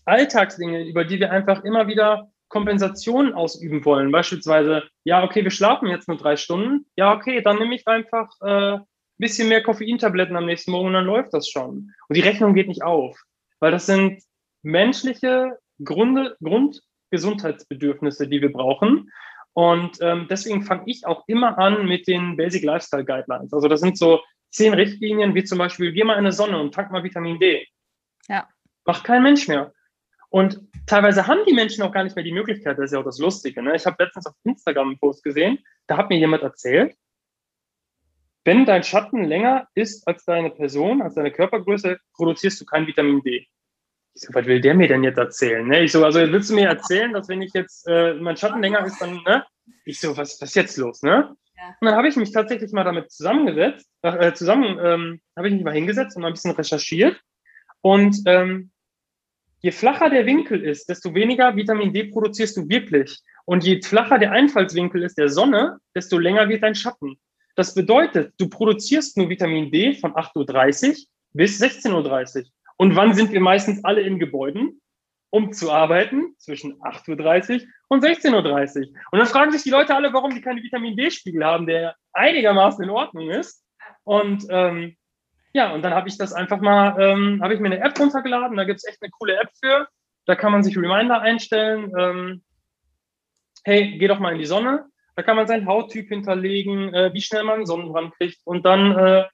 D: Alltagsdinge, über die wir einfach immer wieder Kompensation ausüben wollen, beispielsweise, ja, okay, wir schlafen jetzt nur drei Stunden, ja, okay, dann nehme ich einfach äh, bisschen mehr Koffeintabletten am nächsten Morgen und dann läuft das schon. Und die Rechnung geht nicht auf, weil das sind menschliche Gründe, Grundgesundheitsbedürfnisse, die wir brauchen. Und ähm, deswegen fange ich auch immer an mit den Basic Lifestyle Guidelines. Also das sind so zehn Richtlinien, wie zum Beispiel, geh mal in die Sonne und tank mal Vitamin D.
C: Ja.
D: Macht kein Mensch mehr. Und teilweise haben die Menschen auch gar nicht mehr die Möglichkeit, das ist ja auch das Lustige. Ne? Ich habe letztens auf Instagram einen Post gesehen, da hat mir jemand erzählt, wenn dein Schatten länger ist als deine Person, als deine Körpergröße, produzierst du kein Vitamin D. Ich so, was will der mir denn jetzt erzählen? Ne? Ich so, also willst du mir erzählen, dass wenn ich jetzt äh, mein Schatten länger ist, dann, ne? Ich so, was, was ist jetzt los, ne? Und dann habe ich mich tatsächlich mal damit zusammengesetzt, äh, zusammen ähm, habe ich mich mal hingesetzt und mal ein bisschen recherchiert. Und ähm, je flacher der Winkel ist, desto weniger Vitamin D produzierst du wirklich. Und je flacher der Einfallswinkel ist der Sonne, desto länger wird dein Schatten. Das bedeutet, du produzierst nur Vitamin D von 8.30 Uhr bis 16.30 Uhr. Und wann sind wir meistens alle in Gebäuden? um zu arbeiten zwischen 8.30 Uhr und 16.30 Uhr. Und dann fragen sich die Leute alle, warum sie keine Vitamin D-Spiegel haben, der einigermaßen in Ordnung ist. Und ähm, ja, und dann habe ich das einfach mal, ähm, habe ich mir eine App runtergeladen, da gibt es echt eine coole App für. Da kann man sich Reminder einstellen. Ähm, hey, geh doch mal in die Sonne. Da kann man seinen Hauttyp hinterlegen, äh, wie schnell man Sonnenbrand kriegt. Und dann äh,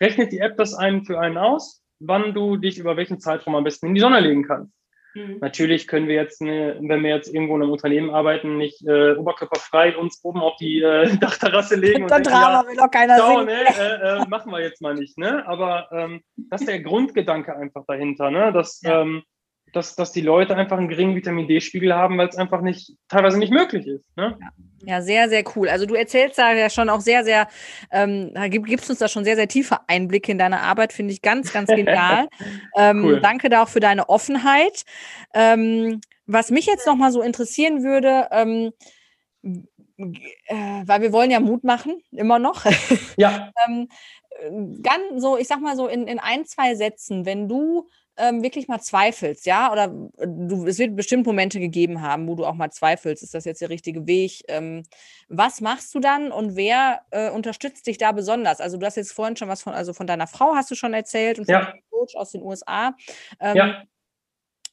D: rechnet die App das einen für einen aus, wann du dich über welchen Zeitraum am besten in die Sonne legen kannst. Mhm. Natürlich können wir jetzt, eine, wenn wir jetzt irgendwo in einem Unternehmen arbeiten, nicht äh, oberkörperfrei uns oben auf die äh, Dachterrasse legen.
C: und denken, Drama ja, will doch keiner
D: schau, ne, äh, äh, machen wir jetzt mal nicht. Ne? Aber ähm, das ist der Grundgedanke einfach dahinter, ne? dass, ja. ähm, dass, dass die Leute einfach einen geringen Vitamin D-Spiegel haben, weil es einfach nicht, teilweise nicht möglich ist. Ne?
C: Ja. Ja, sehr, sehr cool. Also du erzählst da ja schon auch sehr, sehr, ähm, gibst uns da schon sehr, sehr tiefe Einblicke in deine Arbeit, finde ich ganz, ganz genial. ähm, cool. Danke da auch für deine Offenheit. Ähm, was mich jetzt nochmal so interessieren würde, ähm, äh, weil wir wollen ja Mut machen, immer noch.
D: Ja.
C: ähm, ganz so, ich sag mal so in, in ein, zwei Sätzen, wenn du ähm, wirklich mal zweifelst, ja, oder äh, du, es wird bestimmt Momente gegeben haben, wo du auch mal zweifelst, ist das jetzt der richtige Weg? Ähm, was machst du dann und wer äh, unterstützt dich da besonders? Also du hast jetzt vorhin schon was von, also von deiner Frau hast du schon erzählt und von
D: ja.
C: deinem Coach aus den USA. Ähm,
D: ja.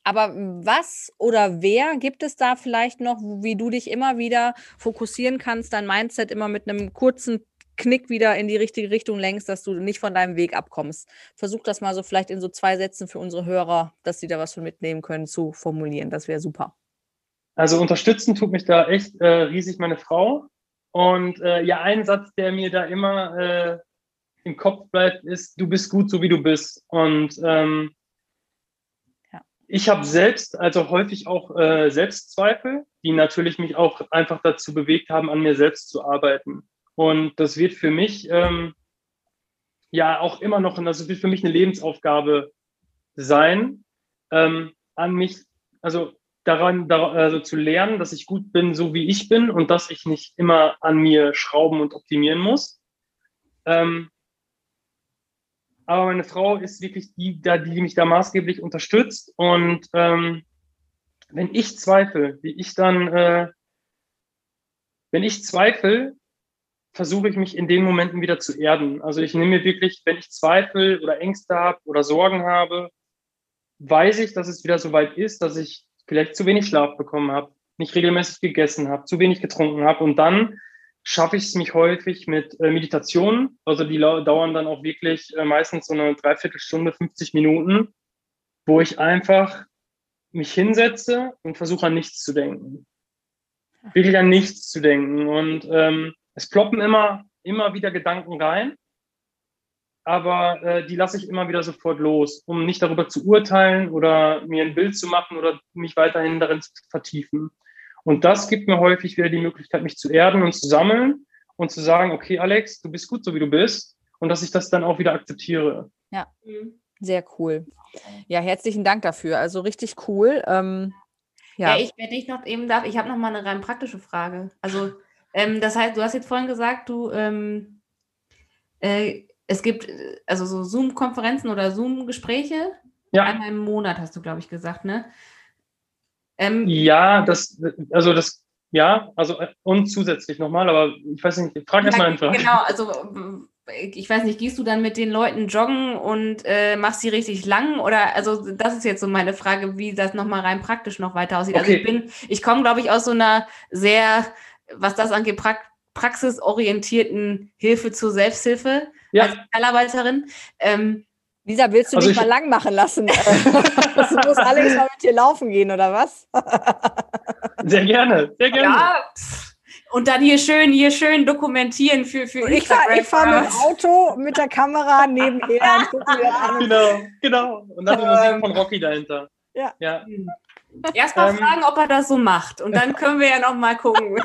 C: Aber was oder wer gibt es da vielleicht noch, wie du dich immer wieder fokussieren kannst, dein Mindset immer mit einem kurzen Knick wieder in die richtige Richtung lenkst, dass du nicht von deinem Weg abkommst. Versuch das mal so vielleicht in so zwei Sätzen für unsere Hörer, dass sie da was von mitnehmen können, zu formulieren. Das wäre super.
D: Also unterstützen tut mich da echt äh, riesig meine Frau. Und äh, ja, ein Satz, der mir da immer äh, im Kopf bleibt, ist, du bist gut, so wie du bist. Und ähm, ja. ich habe selbst, also häufig auch äh, Selbstzweifel, die natürlich mich auch einfach dazu bewegt haben, an mir selbst zu arbeiten. Und das wird für mich ähm, ja auch immer noch, und das wird für mich eine Lebensaufgabe sein, ähm, an mich, also daran, daran also zu lernen, dass ich gut bin, so wie ich bin und dass ich nicht immer an mir schrauben und optimieren muss. Ähm, aber meine Frau ist wirklich die, die mich da maßgeblich unterstützt. Und ähm, wenn ich zweifle, wie ich dann, äh, wenn ich zweifle, versuche ich mich in den Momenten wieder zu erden. Also ich nehme mir wirklich, wenn ich Zweifel oder Ängste habe oder Sorgen habe, weiß ich, dass es wieder so weit ist, dass ich vielleicht zu wenig Schlaf bekommen habe, nicht regelmäßig gegessen habe, zu wenig getrunken habe und dann schaffe ich es mich häufig mit äh, Meditationen. Also die dauern dann auch wirklich äh, meistens so eine Dreiviertelstunde, 50 Minuten, wo ich einfach mich hinsetze und versuche an nichts zu denken. Wirklich an nichts zu denken. Und ähm, es ploppen immer, immer wieder Gedanken rein, aber äh, die lasse ich immer wieder sofort los, um nicht darüber zu urteilen oder mir ein Bild zu machen oder mich weiterhin darin zu vertiefen. Und das gibt mir häufig wieder die Möglichkeit, mich zu erden und zu sammeln und zu sagen, okay, Alex, du bist gut so, wie du bist. Und dass ich das dann auch wieder akzeptiere.
C: Ja, mhm. sehr cool. Ja, herzlichen Dank dafür. Also richtig cool. Ähm,
B: ja. ja. ich werde dich noch eben darf, ich habe noch mal eine rein praktische Frage. Also, ähm, das heißt, du hast jetzt vorhin gesagt, du ähm, äh, es gibt äh, also so Zoom-Konferenzen oder Zoom-Gespräche. Ja. Einmal im Monat hast du, glaube ich, gesagt, ne?
D: Ähm, ja, das, also das, ja, also äh, und zusätzlich nochmal, aber ich weiß nicht, frag erstmal einfach.
B: Genau, also ich weiß nicht, gehst du dann mit den Leuten joggen und äh, machst sie richtig lang? Oder also das ist jetzt so meine Frage, wie das nochmal rein praktisch noch weiter aussieht. Also, okay. Also ich bin, ich komme, glaube ich, aus so einer sehr, was das angeht, pra praxisorientierten Hilfe zur Selbsthilfe ja. als Sozialarbeiterin. Ähm,
C: Lisa, willst du also dich mal lang machen lassen? du musst Alex mal mit dir laufen gehen, oder was?
D: sehr gerne, sehr gerne. Ja,
B: und dann hier schön, hier schön dokumentieren für, für
C: Ich fahre fahr mit dem Auto mit der Kamera nebenher und gucke
D: mir das an. Genau, genau. Und dann die Musik ähm, von Rocky dahinter.
B: Ja. ja. Erstmal ähm, fragen, ob er das so macht. Und dann können wir ja noch mal gucken.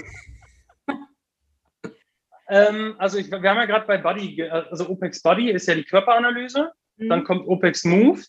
D: Ähm, also ich, wir haben ja gerade bei Buddy, also OPEX Buddy ist ja die Körperanalyse. Mhm. Dann kommt OPEX Move.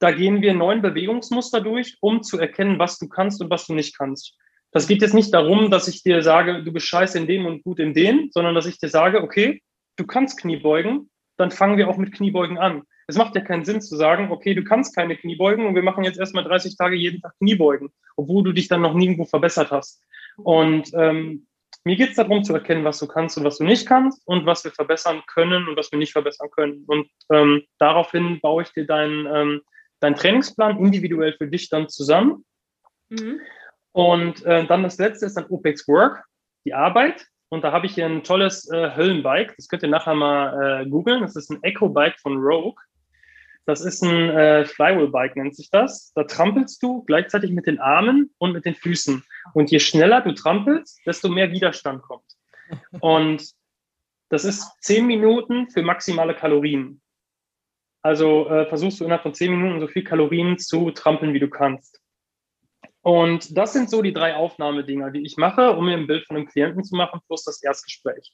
D: Da gehen wir neun Bewegungsmuster durch, um zu erkennen, was du kannst und was du nicht kannst. Das geht jetzt nicht darum, dass ich dir sage, du bist scheiße in dem und gut in dem, sondern dass ich dir sage, okay, du kannst Kniebeugen, dann fangen wir auch mit Kniebeugen an. Es macht ja keinen Sinn zu sagen, okay, du kannst keine Kniebeugen und wir machen jetzt erstmal 30 Tage jeden Tag Kniebeugen, obwohl du dich dann noch nirgendwo verbessert hast. Und ähm, mir geht es darum zu erkennen, was du kannst und was du nicht kannst und was wir verbessern können und was wir nicht verbessern können. Und ähm, daraufhin baue ich dir deinen, ähm, deinen Trainingsplan individuell für dich dann zusammen. Mhm. Und äh, dann das letzte ist dann OPEX Work, die Arbeit. Und da habe ich hier ein tolles äh, Höllenbike. Das könnt ihr nachher mal äh, googeln. Das ist ein Echo-Bike von Rogue. Das ist ein äh, Flywheel-Bike, nennt sich das. Da trampelst du gleichzeitig mit den Armen und mit den Füßen. Und je schneller du trampelst, desto mehr Widerstand kommt. Und das ist zehn Minuten für maximale Kalorien. Also äh, versuchst du innerhalb von zehn Minuten so viel Kalorien zu trampeln, wie du kannst. Und das sind so die drei Aufnahmedinger, die ich mache, um mir ein Bild von einem Klienten zu machen, plus das Erstgespräch.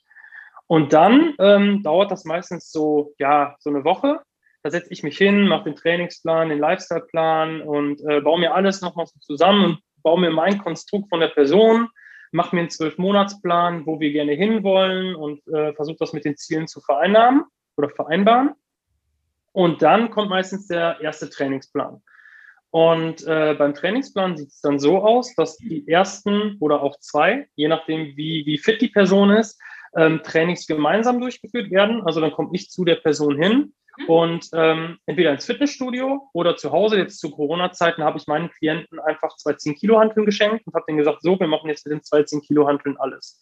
D: Und dann ähm, dauert das meistens so, ja, so eine Woche. Da setze ich mich hin, mache den Trainingsplan, den Lifestyleplan und äh, baue mir alles nochmal so zusammen und baue mir mein Konstrukt von der Person, mache mir einen Zwölf-Monats-Plan, wo wir gerne hinwollen und äh, versuche das mit den Zielen zu vereinnahmen oder vereinbaren. Und dann kommt meistens der erste Trainingsplan. Und äh, beim Trainingsplan sieht es dann so aus, dass die ersten oder auch zwei, je nachdem wie, wie fit die Person ist, ähm, Trainings gemeinsam durchgeführt werden. Also dann komme ich zu der Person hin. Und ähm, entweder ins Fitnessstudio oder zu Hause. Jetzt zu Corona-Zeiten habe ich meinen Klienten einfach zwei 10 Kilo Hanteln geschenkt und habe denen gesagt, so, wir machen jetzt mit den zwei 10 Kilo Hanteln alles.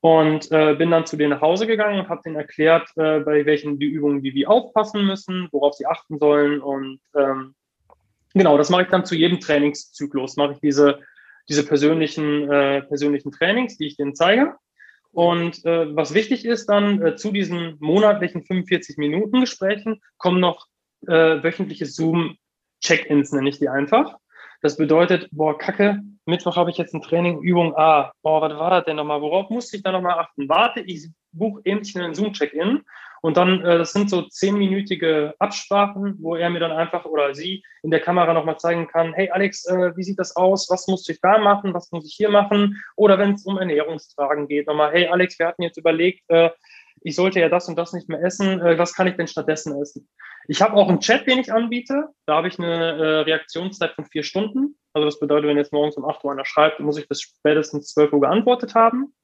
D: Und äh, bin dann zu denen nach Hause gegangen und habe denen erklärt, äh, bei welchen die Übungen die wie aufpassen müssen, worauf sie achten sollen und ähm, Genau, das mache ich dann zu jedem Trainingszyklus, mache ich diese, diese persönlichen, äh, persönlichen Trainings, die ich denen zeige. Und äh, was wichtig ist dann, äh, zu diesen monatlichen 45 Minuten Gesprächen kommen noch äh, wöchentliche Zoom-Check-ins, nenne ich die einfach. Das bedeutet, boah, Kacke, Mittwoch habe ich jetzt ein Training, Übung A. Boah, was war das denn nochmal? Worauf musste ich da nochmal achten? Warte, ich buche eben schnell einen Zoom-Check-In und dann, äh, das sind so zehnminütige Absprachen, wo er mir dann einfach oder sie in der Kamera nochmal zeigen kann, hey Alex, äh, wie sieht das aus? Was muss ich da machen? Was muss ich hier machen? Oder wenn es um Ernährungsfragen geht, nochmal, hey Alex, wir hatten jetzt überlegt, äh, ich sollte ja das und das nicht mehr essen. Äh, was kann ich denn stattdessen essen? Ich habe auch einen Chat, den ich anbiete. Da habe ich eine äh, Reaktionszeit von vier Stunden. Also das bedeutet, wenn jetzt morgens um 8 Uhr einer schreibt, muss ich bis spätestens 12 Uhr geantwortet haben.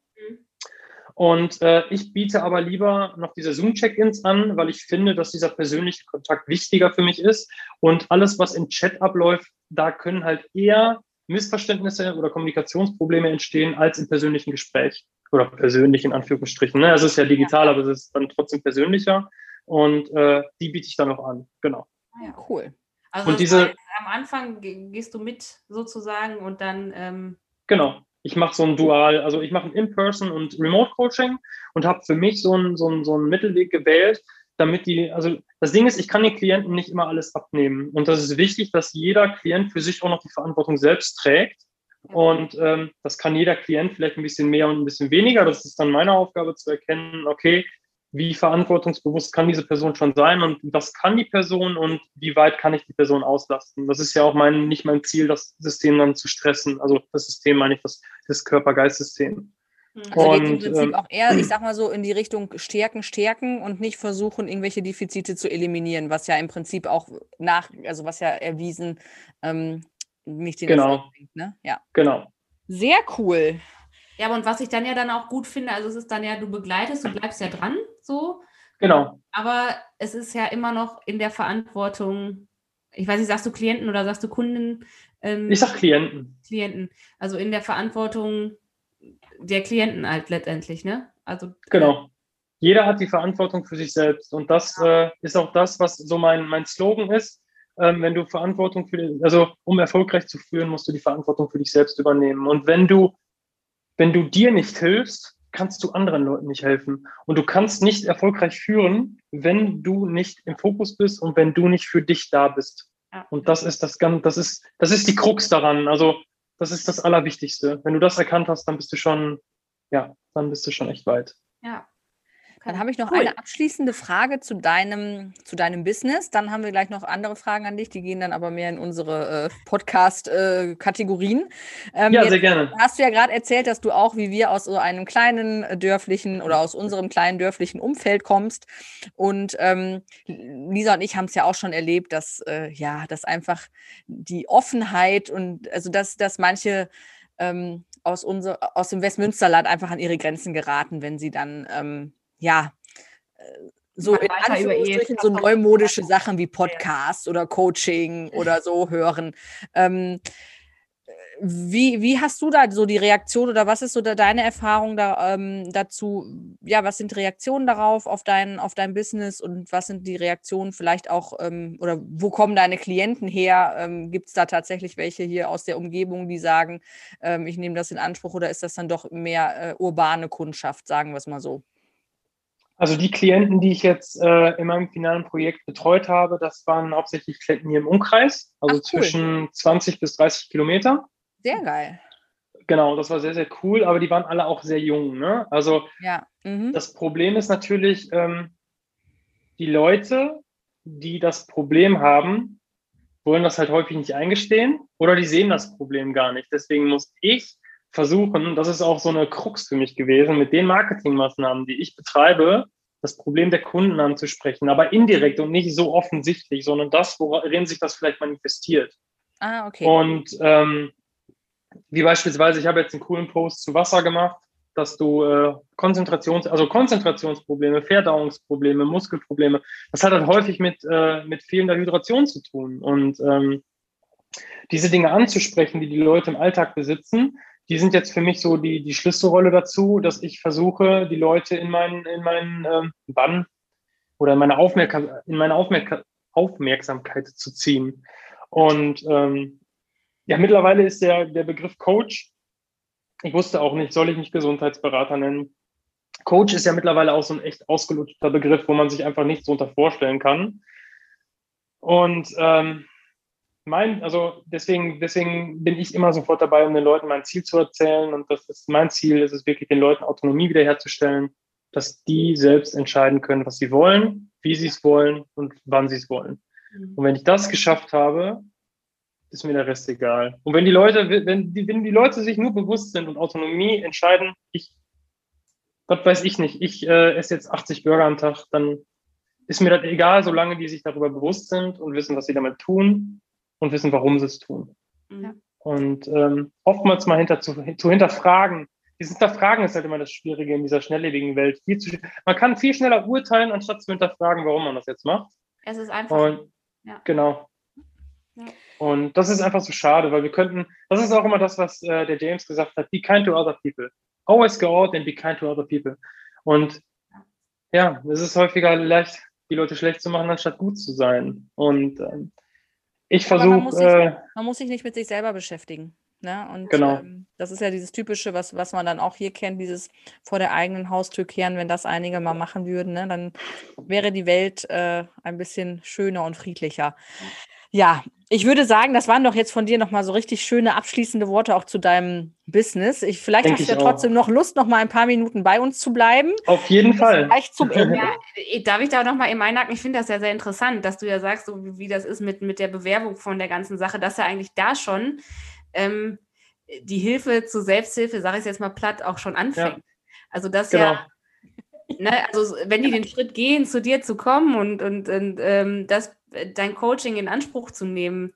D: Und äh, ich biete aber lieber noch diese Zoom-Check-ins an, weil ich finde, dass dieser persönliche Kontakt wichtiger für mich ist. Und alles, was im Chat abläuft, da können halt eher Missverständnisse oder Kommunikationsprobleme entstehen als im persönlichen Gespräch. Oder persönlich in Anführungsstrichen. Ne? Es ist ja digital, aber es ist dann trotzdem persönlicher. Und äh, die biete ich dann noch an. Genau.
B: Ah ja, cool. Also und diese, am Anfang gehst du mit sozusagen und dann. Ähm
D: genau. Ich mache so ein Dual, also ich mache ein In-Person und Remote-Coaching und habe für mich so einen so so einen Mittelweg gewählt, damit die, also das Ding ist, ich kann den Klienten nicht immer alles abnehmen. Und das ist wichtig, dass jeder Klient für sich auch noch die Verantwortung selbst trägt. Und ähm, das kann jeder Klient vielleicht ein bisschen mehr und ein bisschen weniger. Das ist dann meine Aufgabe zu erkennen, okay, wie verantwortungsbewusst kann diese Person schon sein und was kann die Person und wie weit kann ich die Person auslasten. Das ist ja auch mein, nicht mein Ziel, das System dann zu stressen. Also das System meine ich, das, das Körper-Geist-System.
C: Also geht im Prinzip ähm, auch eher, ich sag mal so, in die Richtung stärken, stärken und nicht versuchen, irgendwelche Defizite zu eliminieren, was ja im Prinzip auch nach, also was ja erwiesen ähm, nicht den
D: genau. Erfolg
C: bringt, ne? Ja.
D: Genau.
C: Sehr cool.
B: Ja, aber und was ich dann ja dann auch gut finde, also es ist dann ja, du begleitest, du bleibst ja dran, so.
D: Genau.
B: Aber es ist ja immer noch in der Verantwortung, ich weiß nicht, sagst du Klienten oder sagst du Kunden?
D: Ähm, ich sag Klienten.
B: Klienten. Also in der Verantwortung der Klienten halt letztendlich, ne? Also
D: genau. Jeder hat die Verantwortung für sich selbst und das ja. äh, ist auch das, was so mein, mein Slogan ist. Ähm, wenn du Verantwortung für, also um erfolgreich zu führen, musst du die Verantwortung für dich selbst übernehmen. Und wenn du, wenn du dir nicht hilfst, kannst du anderen Leuten nicht helfen. Und du kannst nicht erfolgreich führen, wenn du nicht im Fokus bist und wenn du nicht für dich da bist. Ja. Und das ist das ganz, das ist, das ist die Krux daran. Also das ist das Allerwichtigste. Wenn du das erkannt hast, dann bist du schon, ja, dann bist du schon echt weit.
B: Ja,
C: dann habe ich noch cool. eine abschließende Frage zu deinem, zu deinem Business. Dann haben wir gleich noch andere Fragen an dich, die gehen dann aber mehr in unsere äh, Podcast-Kategorien.
D: Äh, ähm, ja, sehr gerne.
C: Hast du ja gerade erzählt, dass du auch wie wir aus so einem kleinen äh, dörflichen oder aus unserem kleinen dörflichen Umfeld kommst. Und ähm, Lisa und ich haben es ja auch schon erlebt, dass äh, ja, dass einfach die Offenheit und also dass, dass manche ähm, aus, unser, aus dem Westmünsterland einfach an ihre Grenzen geraten, wenn sie dann ähm, ja, äh, so in Anführungsstrichen so neumodische Sachen wie Podcast oder Coaching oder so hören. Ähm, wie, wie hast du da so die Reaktion oder was ist so da deine Erfahrung da, ähm, dazu? Ja, was sind Reaktionen darauf, auf dein, auf dein Business und was sind die Reaktionen vielleicht auch ähm, oder wo kommen deine Klienten her? Ähm, Gibt es da tatsächlich welche hier aus der Umgebung, die sagen, ähm, ich nehme das in Anspruch oder ist das dann doch mehr äh, urbane Kundschaft, sagen wir es mal so?
D: Also die Klienten, die ich jetzt äh, in meinem finalen Projekt betreut habe, das waren hauptsächlich Klienten hier im Umkreis, also Ach, cool. zwischen 20 bis 30 Kilometer.
C: Sehr geil.
D: Genau, das war sehr, sehr cool, aber die waren alle auch sehr jung. Ne? Also
C: ja. Mhm.
D: das Problem ist natürlich, ähm, die Leute, die das Problem haben, wollen das halt häufig nicht eingestehen oder die sehen das Problem gar nicht. Deswegen muss ich versuchen, das ist auch so eine Krux für mich gewesen, mit den Marketingmaßnahmen, die ich betreibe, das Problem der Kunden anzusprechen, aber indirekt und nicht so offensichtlich, sondern das, worin sich das vielleicht manifestiert.
C: Ah, okay.
D: Und ähm, wie beispielsweise, ich habe jetzt einen coolen Post zu Wasser gemacht, dass du äh, Konzentrations, also Konzentrationsprobleme, Verdauungsprobleme, Muskelprobleme, das hat halt häufig mit, äh, mit fehlender Hydration zu tun. Und ähm, diese Dinge anzusprechen, die die Leute im Alltag besitzen, die sind jetzt für mich so die, die Schlüsselrolle dazu, dass ich versuche, die Leute in meinen, in meinen ähm, Bann oder in meine, Aufmerk in meine Aufmerk Aufmerksamkeit zu ziehen. Und ähm, ja, mittlerweile ist der, der Begriff Coach, ich wusste auch nicht, soll ich mich Gesundheitsberater nennen? Coach ist ja mittlerweile auch so ein echt ausgelutschter Begriff, wo man sich einfach nichts darunter vorstellen kann. Und ähm, mein, also deswegen, deswegen bin ich immer sofort dabei, um den Leuten mein Ziel zu erzählen. Und das ist mein Ziel, ist es wirklich, den Leuten Autonomie wiederherzustellen, dass die selbst entscheiden können, was sie wollen, wie sie es wollen und wann sie es wollen. Mhm. Und wenn ich das geschafft habe, ist mir der Rest egal. Und wenn die Leute, wenn die, wenn die Leute sich nur bewusst sind und Autonomie entscheiden, ich, Gott weiß ich nicht, ich äh, esse jetzt 80 Burger am Tag, dann ist mir das egal, solange die sich darüber bewusst sind und wissen, was sie damit tun und wissen, warum sie es tun. Ja. Und ähm, oftmals mal hinter, zu, zu hinterfragen. Dieses Hinterfragen ist halt immer das Schwierige in dieser schnelllebigen Welt. Viel zu, man kann viel schneller urteilen, anstatt zu hinterfragen, warum man das jetzt macht.
B: Es ist einfach.
D: Und, ja. Genau. Ja. Und das ist einfach so schade, weil wir könnten, das ist auch immer das, was äh, der James gesagt hat, be kind to other people. Always go out and be kind to other people. Und ja, es ist häufiger leicht, die Leute schlecht zu machen, anstatt gut zu sein. Und ähm, ich versuche.
C: Man, äh, man, muss sich nicht mit sich selber beschäftigen. Ne? Und
D: Genau.
C: ähm, das ist ja dieses Typische, was, was man dann auch hier kennt, dieses vor der eigenen Haustür kehren, wenn das einige mal machen würden, ne? dann wäre die Welt äh, ein bisschen schöner und friedlicher. Ja, ich würde sagen, das waren doch jetzt von dir nochmal so richtig schöne abschließende Worte auch zu deinem Business. Ich, vielleicht
D: Denk
C: hast du ja trotzdem noch Lust, noch mal ein paar Minuten bei uns zu bleiben.
D: Auf jeden Fall.
C: Vielleicht zum Ende.
B: Ja, äh, darf ich da noch mal eben einhaken? Ich finde das ja sehr interessant, dass du ja sagst, so wie, wie das ist mit, mit der Bewerbung von der ganzen Sache, dass ja eigentlich da schon ähm, die Hilfe zur Selbsthilfe, sage ich es jetzt mal platt, auch schon anfängt. Also das
D: Genau.
B: ja, ne, also wenn die den Schritt gehen, zu dir zu kommen und, und, und ähm, das, äh, dein Coaching in Anspruch zu nehmen,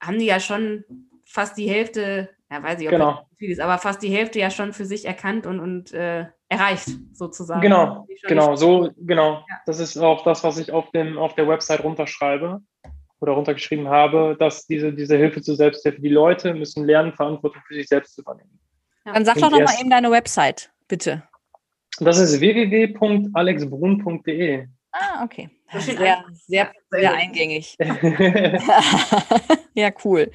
B: haben die ja schon fast die Hälfte, ja weiß ich, ob
D: Genau.
B: das viel ist, aber fast die Hälfte ja schon für sich erkannt und, und äh, erreicht, sozusagen.
D: Genau, genau, so, genau.
B: Ja.
D: Das ist auch das, was ich auf, dem, auf der Website runterschreibe oder runtergeschrieben habe, dass diese, diese Hilfe zur Selbsthilfe, die Leute müssen lernen, Verantwortung für sich selbst zu übernehmen.
C: Dann sag
D: Und
C: doch noch mal
D: erst-
C: eben deine Website, bitte.
D: Das ist www.alexbrun.de.
C: Ah, okay. Sehr, sehr,
B: sehr
C: eingängig. ja, cool.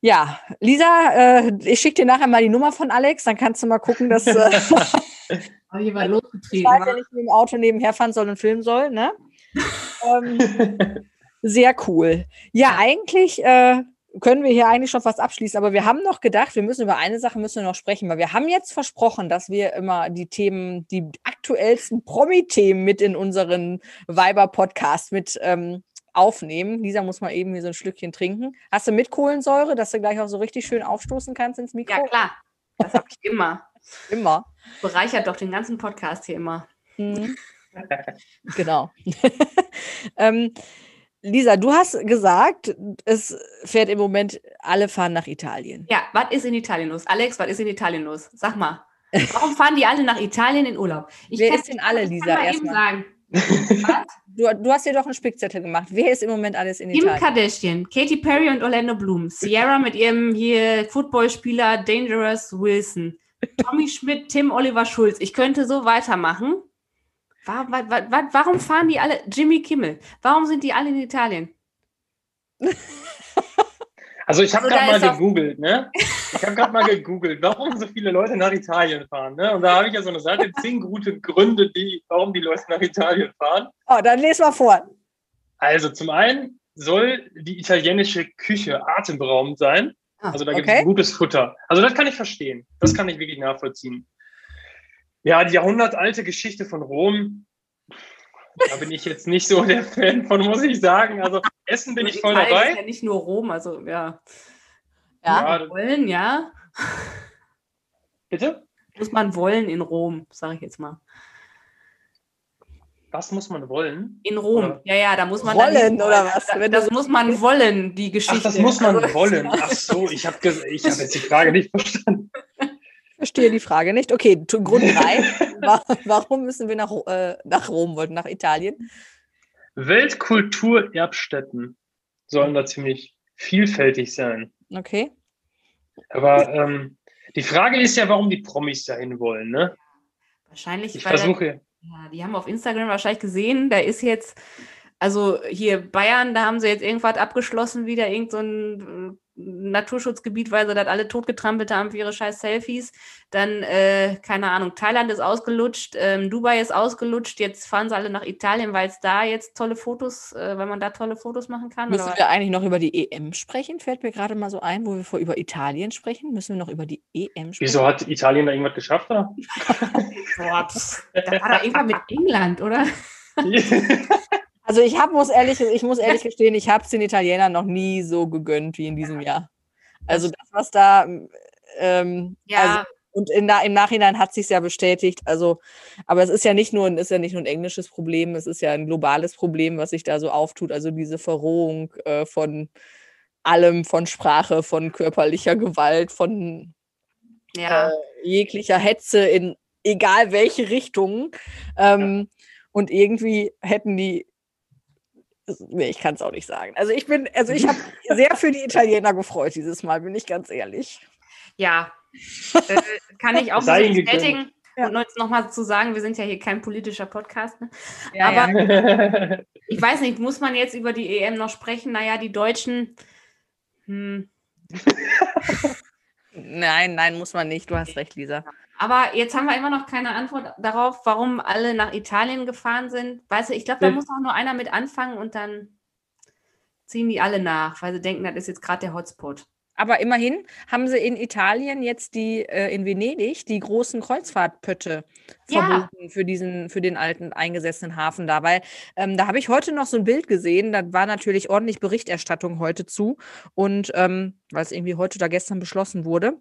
C: Ja, Lisa, äh, ich schicke dir nachher mal die Nummer von Alex, dann kannst du mal gucken, dass äh, ich
B: wa?
C: wenn ich mit dem Auto nebenher fahren soll und filmen soll, ne? ähm, sehr cool. Ja, eigentlich äh, können wir hier eigentlich schon fast abschließen, aber wir haben noch gedacht, wir müssen über eine Sache müssen wir noch sprechen, weil wir haben jetzt versprochen, dass wir immer die Themen, die aktuellsten Promi-Themen mit in unseren Weiber-Podcast mit ähm, aufnehmen. Lisa muss mal eben hier so ein Schlückchen trinken. Hast du mit Kohlensäure, dass du gleich auch so richtig schön aufstoßen kannst ins Mikro?
B: Ja, klar. Das habe ich immer.
C: Immer.
B: Bereichert doch den ganzen Podcast hier immer.
C: Mhm. genau. ähm, Lisa, du hast gesagt, es fährt im Moment, alle fahren nach Italien.
B: Ja, was ist in Italien los? Alex, was ist in Italien los? Sag mal. Warum fahren die alle nach Italien in Urlaub? Ich
C: Wer
B: kann-
C: ist denn alle,
B: ich kann
C: Lisa,
B: eben
C: erstmal?
B: sagen.
C: Du, du hast dir doch einen Spickzettel gemacht. Wer ist im Moment alles in
B: Kim
C: Italien?
B: Kardashian, Katy Perry und Orlando Bloom, Sierra mit ihrem hier Footballspieler Dangerous Wilson, Tommy Schmidt, Tim Oliver Schulz. Ich könnte so weitermachen. Wa- wa- wa- wa- Warum fahren die alle? Jimmy Kimmel. Warum sind die alle in Italien?
D: Also ich habe
B: Also
D: gerade mal gegoogelt, ne? Ich habe gerade mal gegoogelt, warum so viele Leute nach Italien fahren, ne? Und da habe ich ja so eine Seite, zehn gute Gründe, die, warum die Leute nach Italien fahren.
C: Oh, dann les mal vor.
D: Also zum einen soll die italienische Küche atemberaubend sein.
B: Ah,
D: Also da gibt
C: okay.
D: es gutes Futter. Also das kann ich verstehen. Das kann ich wirklich nachvollziehen. Ja, die jahrhundertalte Geschichte von Rom, da bin ich jetzt nicht so der Fan von, muss ich sagen. Also Essen bin ich voll
B: Italien ist
D: dabei.
B: ja nicht nur Rom, also ja.
C: Ja.
D: Ja,
B: Wollen, ja.
D: bitte?
B: Muss man wollen in Rom, sage ich jetzt mal.
D: Was muss man wollen?
B: In Rom,
D: Oder-
B: ja, ja, da muss man.
C: Wollen, oder was?
B: Da, das
C: so-
B: muss man wollen, die Geschichte.
D: Ach, das muss man
B: Also-
D: wollen. Ach so, ich habe ich hab jetzt die Frage nicht verstanden.
C: Verstehe die Frage nicht. Okay, Grund drei. Wa- Warum müssen wir nach, äh, nach Rom, wollten nach Italien?
D: Weltkulturerbstätten sollen da ziemlich vielfältig sein.
C: Okay.
D: Aber ähm, die Frage ist ja, warum die Promis dahin wollen. Ne?
B: Wahrscheinlich,
D: Ich
B: weil da-
D: versuche.
B: Ja, die haben auf Instagram wahrscheinlich gesehen, da ist jetzt, also hier Bayern, da haben sie jetzt irgendwas abgeschlossen, wieder irgend so ein äh, Naturschutzgebiet, weil sie das alle totgetrampelt haben für ihre scheiß Selfies. Dann, äh, keine Ahnung, Thailand ist ausgelutscht, ähm, Dubai ist ausgelutscht, jetzt fahren sie alle nach Italien, weil es da jetzt tolle Fotos, äh, weil man da tolle Fotos machen kann.
C: Müssen
B: was?
C: wir eigentlich noch über die EM sprechen? Fällt mir gerade mal so ein, wo wir vor über Italien sprechen. Müssen wir noch über die EM sprechen?
D: Wieso hat Italien da irgendwas geschafft? Oder?
B: Boah, pff, da war da irgendwas mit England, oder?
C: Also ich hab, muss ehrlich, ich muss ehrlich gestehen, ich habe es den Italienern noch nie so gegönnt wie in diesem Jahr. Also das, was da ähm, also, und in, im Nachhinein hat sich ja bestätigt. Also, aber es ist ja nicht nur, ein- ist ja nicht nur ein englisches Problem, es ist ja ein globales Problem, was sich da so auftut. Also diese Verrohung äh, von allem, von Sprache, von körperlicher Gewalt, von
B: ja.
C: äh, jeglicher Hetze in egal welche Richtung. Ähm, Und irgendwie hätten die. Nee, ich kann es auch nicht sagen. Also ich bin, also ich habe sehr für die Italiener gefreut dieses Mal, bin ich ganz ehrlich.
B: Ja, äh, kann ich auch so bestätigen.
C: Ja.
B: Und jetzt nochmal zu sagen, wir sind ja hier kein politischer Podcast. Ne?
C: Ja,
B: Aber-
C: ja.
B: Ich weiß nicht, muss man jetzt über die EM noch sprechen? Naja, die Deutschen, hm,
C: Nein, nein, muss man nicht. Du hast recht, Lisa.
B: Aber jetzt haben wir immer noch keine Antwort darauf, warum alle nach Italien gefahren sind. Weißt du, ich glaube, da
D: Ja.
B: muss auch nur einer mit anfangen und dann ziehen die alle nach, weil sie denken, das ist jetzt gerade der Hotspot.
C: Aber immerhin haben sie in Italien jetzt die, äh, in Venedig, die großen Kreuzfahrtpötte
B: Ja.
C: verbunden für diesen, für den alten eingesessenen Hafen da. Weil ähm, da habe ich heute noch so ein Bild gesehen, da war natürlich ordentlich Berichterstattung heute zu. Und ähm, weil es irgendwie heute oder gestern beschlossen wurde.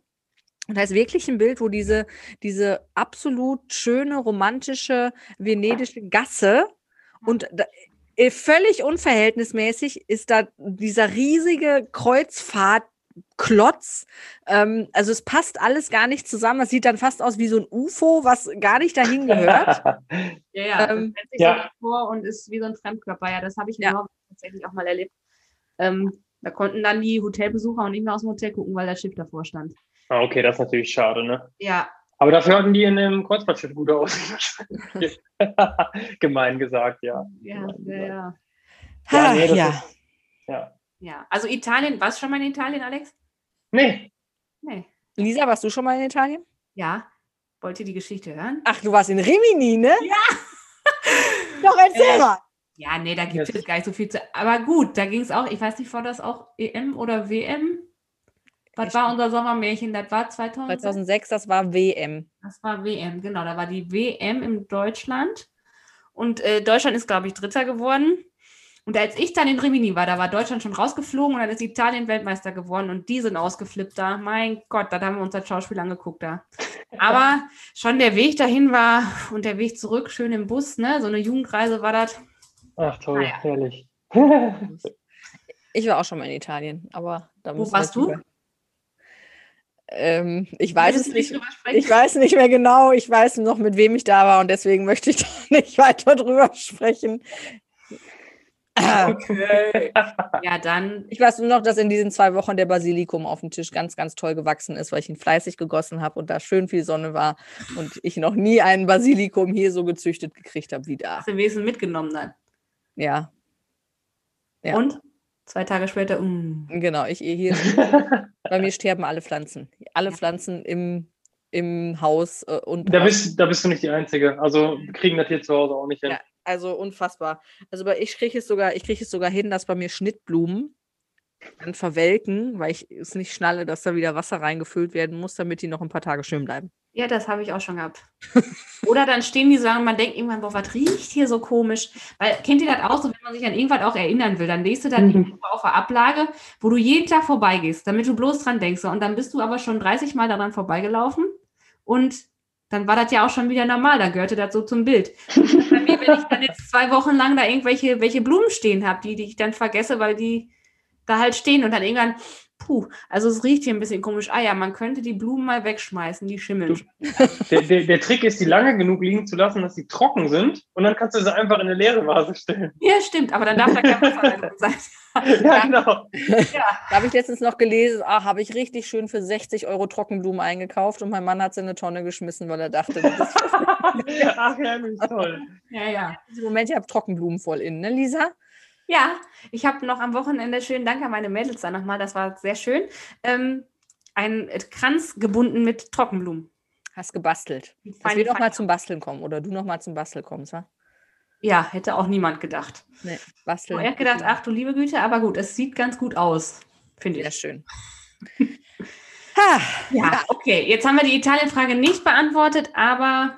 C: Und da ist wirklich ein Bild, wo diese, diese absolut schöne, romantische venedische Gasse und da, äh, völlig unverhältnismäßig ist da dieser riesige Kreuzfahrtklotz. Ähm, also es passt alles gar nicht zusammen. Das sieht dann fast aus wie so ein UFO, was gar nicht dahin gehört.
B: Ja, ja,
C: Ähm,
B: das
D: ja.
B: so vor und ist wie so ein Fremdkörper. Ja, das habe ich in
C: Ja.
B: Tatsächlich auch mal erlebt. Ähm, da konnten dann die Hotelbesucher auch nicht mehr aus dem Hotel gucken, weil das Schiff davor stand.
D: Ah, okay, das ist natürlich schade, ne?
B: Ja,
D: Aber dafür hatten die in dem Kreuzfahrtschiff gut aus. Gemein gesagt, ja.
B: ja, ja, ja.
D: Ja, nee, das
C: ja.
D: ist- Ja.
B: ja. Also Italien, warst du schon mal in Italien, Alex?
D: Nee,
B: Nee.
C: Lisa, warst du schon mal in Italien?
B: Ja. Wollt ihr die Geschichte hören?
C: Ach, du warst in Rimini, ne? Ja. Doch, erzähl
B: Äh,
C: mal.
B: Ja, nee, da gibt es gar nicht so viel zu. Aber gut, da ging es auch, ich weiß nicht, war das auch EM oder WM? Was
C: Ich-
B: war unser Sommermärchen? Das war 2000?
C: 2006, das war WM.
B: Das war WM, genau. Da war die WM in Deutschland. Und äh, Deutschland ist, glaube ich, Dritter geworden. Und als ich dann in Rimini war, da war Deutschland schon rausgeflogen und dann ist Italien Weltmeister geworden und die sind ausgeflippt da. Mein Gott, da haben wir uns das Schauspiel angeguckt da. Aber schon der Weg dahin war und der Weg zurück, schön im Bus, ne? So eine Jugendreise war das.
D: ach toll,
B: Naja.
D: herrlich.
C: Ich war auch schon mal in Italien, aber da
B: Wo warst du?
C: über- Ähm, ich weiß es nicht. Ich weiß nicht mehr genau. Ich weiß noch, mit wem ich da war und deswegen möchte ich da nicht weiter drüber sprechen.
B: Okay. Ja, dann.
C: Ich weiß nur noch, dass in diesen zwei Wochen der Basilikum auf dem Tisch ganz, ganz toll gewachsen ist, weil ich ihn fleißig gegossen habe und da schön viel Sonne war und ich noch nie einen Basilikum hier so gezüchtet gekriegt habe wie da.
B: Hast du wenigstens mitgenommen dann.
C: Ja, Ja.
B: Und? Zwei Tage später, mm.
C: genau. Ich hier bei mir sterben alle Pflanzen. Alle
B: Ja.
C: Pflanzen im, im Haus äh, und
D: Da bist, da bist du nicht die Einzige. Also wir kriegen das hier zu Hause auch nicht hin.
C: Ja. Also unfassbar. Also bei ich kriege es sogar, ich kriege es sogar hin, dass bei mir Schnittblumen dann verwelken, weil ich es nicht schnalle, dass da wieder Wasser reingefüllt werden muss, damit die noch ein paar Tage schön bleiben.
B: Ja, das habe ich auch schon gehabt. Oder dann stehen die so und man denkt irgendwann, boah, was riecht hier so komisch? Weil, kennt ihr das auch so, wenn man sich an irgendwas auch erinnern will, dann legst du das
D: Mhm.
B: auf der Ablage, wo du jeden Tag vorbeigehst, damit du bloß dran denkst. Und dann bist du aber schon 30 Mal daran vorbeigelaufen und dann war das ja auch schon wieder normal, dann gehörte das so zum Bild. Und bei mir, wenn ich dann jetzt zwei Wochen lang da irgendwelche welche Blumen stehen habe, die, die ich dann vergesse, weil die da halt stehen und dann irgendwann, puh, also es riecht hier ein bisschen komisch. Ah ja, man könnte die Blumen mal wegschmeißen, die schimmeln.
D: Du- Der, der, der Trick ist, die lange genug liegen zu lassen, dass sie trocken sind und dann kannst du sie einfach in eine leere Vase stellen.
B: Ja, stimmt, aber dann darf da kein Wasser drin sein.
D: Ja, genau.
C: Da habe ich letztens noch gelesen, ach, habe ich richtig schön für 60 Euro Trockenblumen eingekauft und mein Mann hat sie in eine Tonne geschmissen, weil er dachte, das ist
D: Ach, herrlich, toll.
B: Ja, ja.
C: im Moment, ich habe Trockenblumen voll in, ne, Lisa?
B: Ja, ich habe noch am Wochenende, schönen Dank an meine Mädels da nochmal, das war sehr schön, ähm, einen Kranz gebunden mit Trockenblumen.
C: Hast gebastelt. Dass
B: Fein,
C: wir doch mal zum Basteln kommen oder du noch mal zum Basteln kommst, wa?
B: Ja, hätte auch niemand gedacht.
C: Nee, basteln.
B: Er hat gedacht, ach du liebe Güte, aber gut, es sieht ganz gut aus, finde
C: Sehr
B: ich.
C: schön. ha,
B: Ja, okay, jetzt haben wir die Italien-Frage nicht beantwortet, aber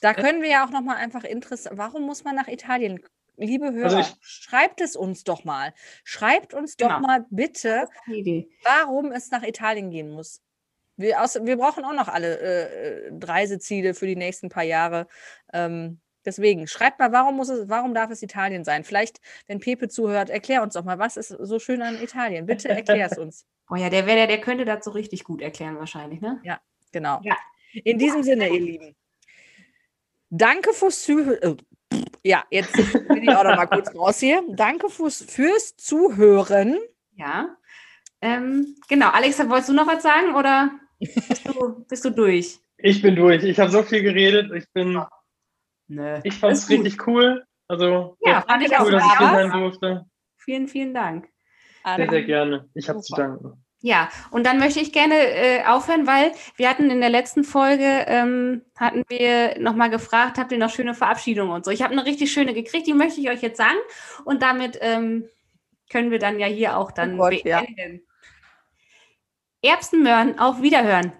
C: da können wir ja auch noch mal einfach interessieren. Warum muss man nach Italien? Liebe Hörer,
D: Also
C: schreibt es uns doch mal. Schreibt uns doch
B: Genau.
C: mal bitte, warum es nach Italien gehen muss. Wir, aus, wir brauchen auch noch alle äh, äh, Reiseziele für die nächsten paar Jahre. Ähm, deswegen, schreibt mal, warum, muss es, warum darf es Italien sein? Vielleicht, wenn Pepe zuhört, erklär uns doch mal, was ist so schön an Italien? Bitte erklär es uns.
B: Oh ja, der, wäre, der könnte das so richtig gut erklären wahrscheinlich, ne?
C: Genau.
B: Ja.
C: In diesem Sinne, ihr Lieben. Danke fürs Zuhören. Ja, jetzt bin ich auch noch mal kurz raus hier. Danke fürs, fürs Zuhören.
B: Ja. Ähm, genau, Alexa, wolltest du noch was sagen oder bist du, bist du durch?
D: Ich bin durch. Ich habe so viel geredet. Ich bin,
B: Nö.
D: ich fand es richtig cool. Also
B: Ja, fand ich
D: cool,
B: auch.
D: dass ich hier sein durfte.
B: Vielen, vielen Dank.
D: Sehr, sehr gerne. Ich habe zu danken.
B: Ja, und dann möchte ich gerne äh, aufhören, weil wir hatten in der letzten Folge, ähm, hatten wir nochmal gefragt, habt ihr noch schöne Verabschiedungen und so. Ich habe eine richtig schöne gekriegt, die möchte ich euch jetzt sagen. Und damit ähm, können wir dann ja hier auch dann
C: Oh Gott, ja.
B: beenden. Erbsenmöhren, auf Wiederhören.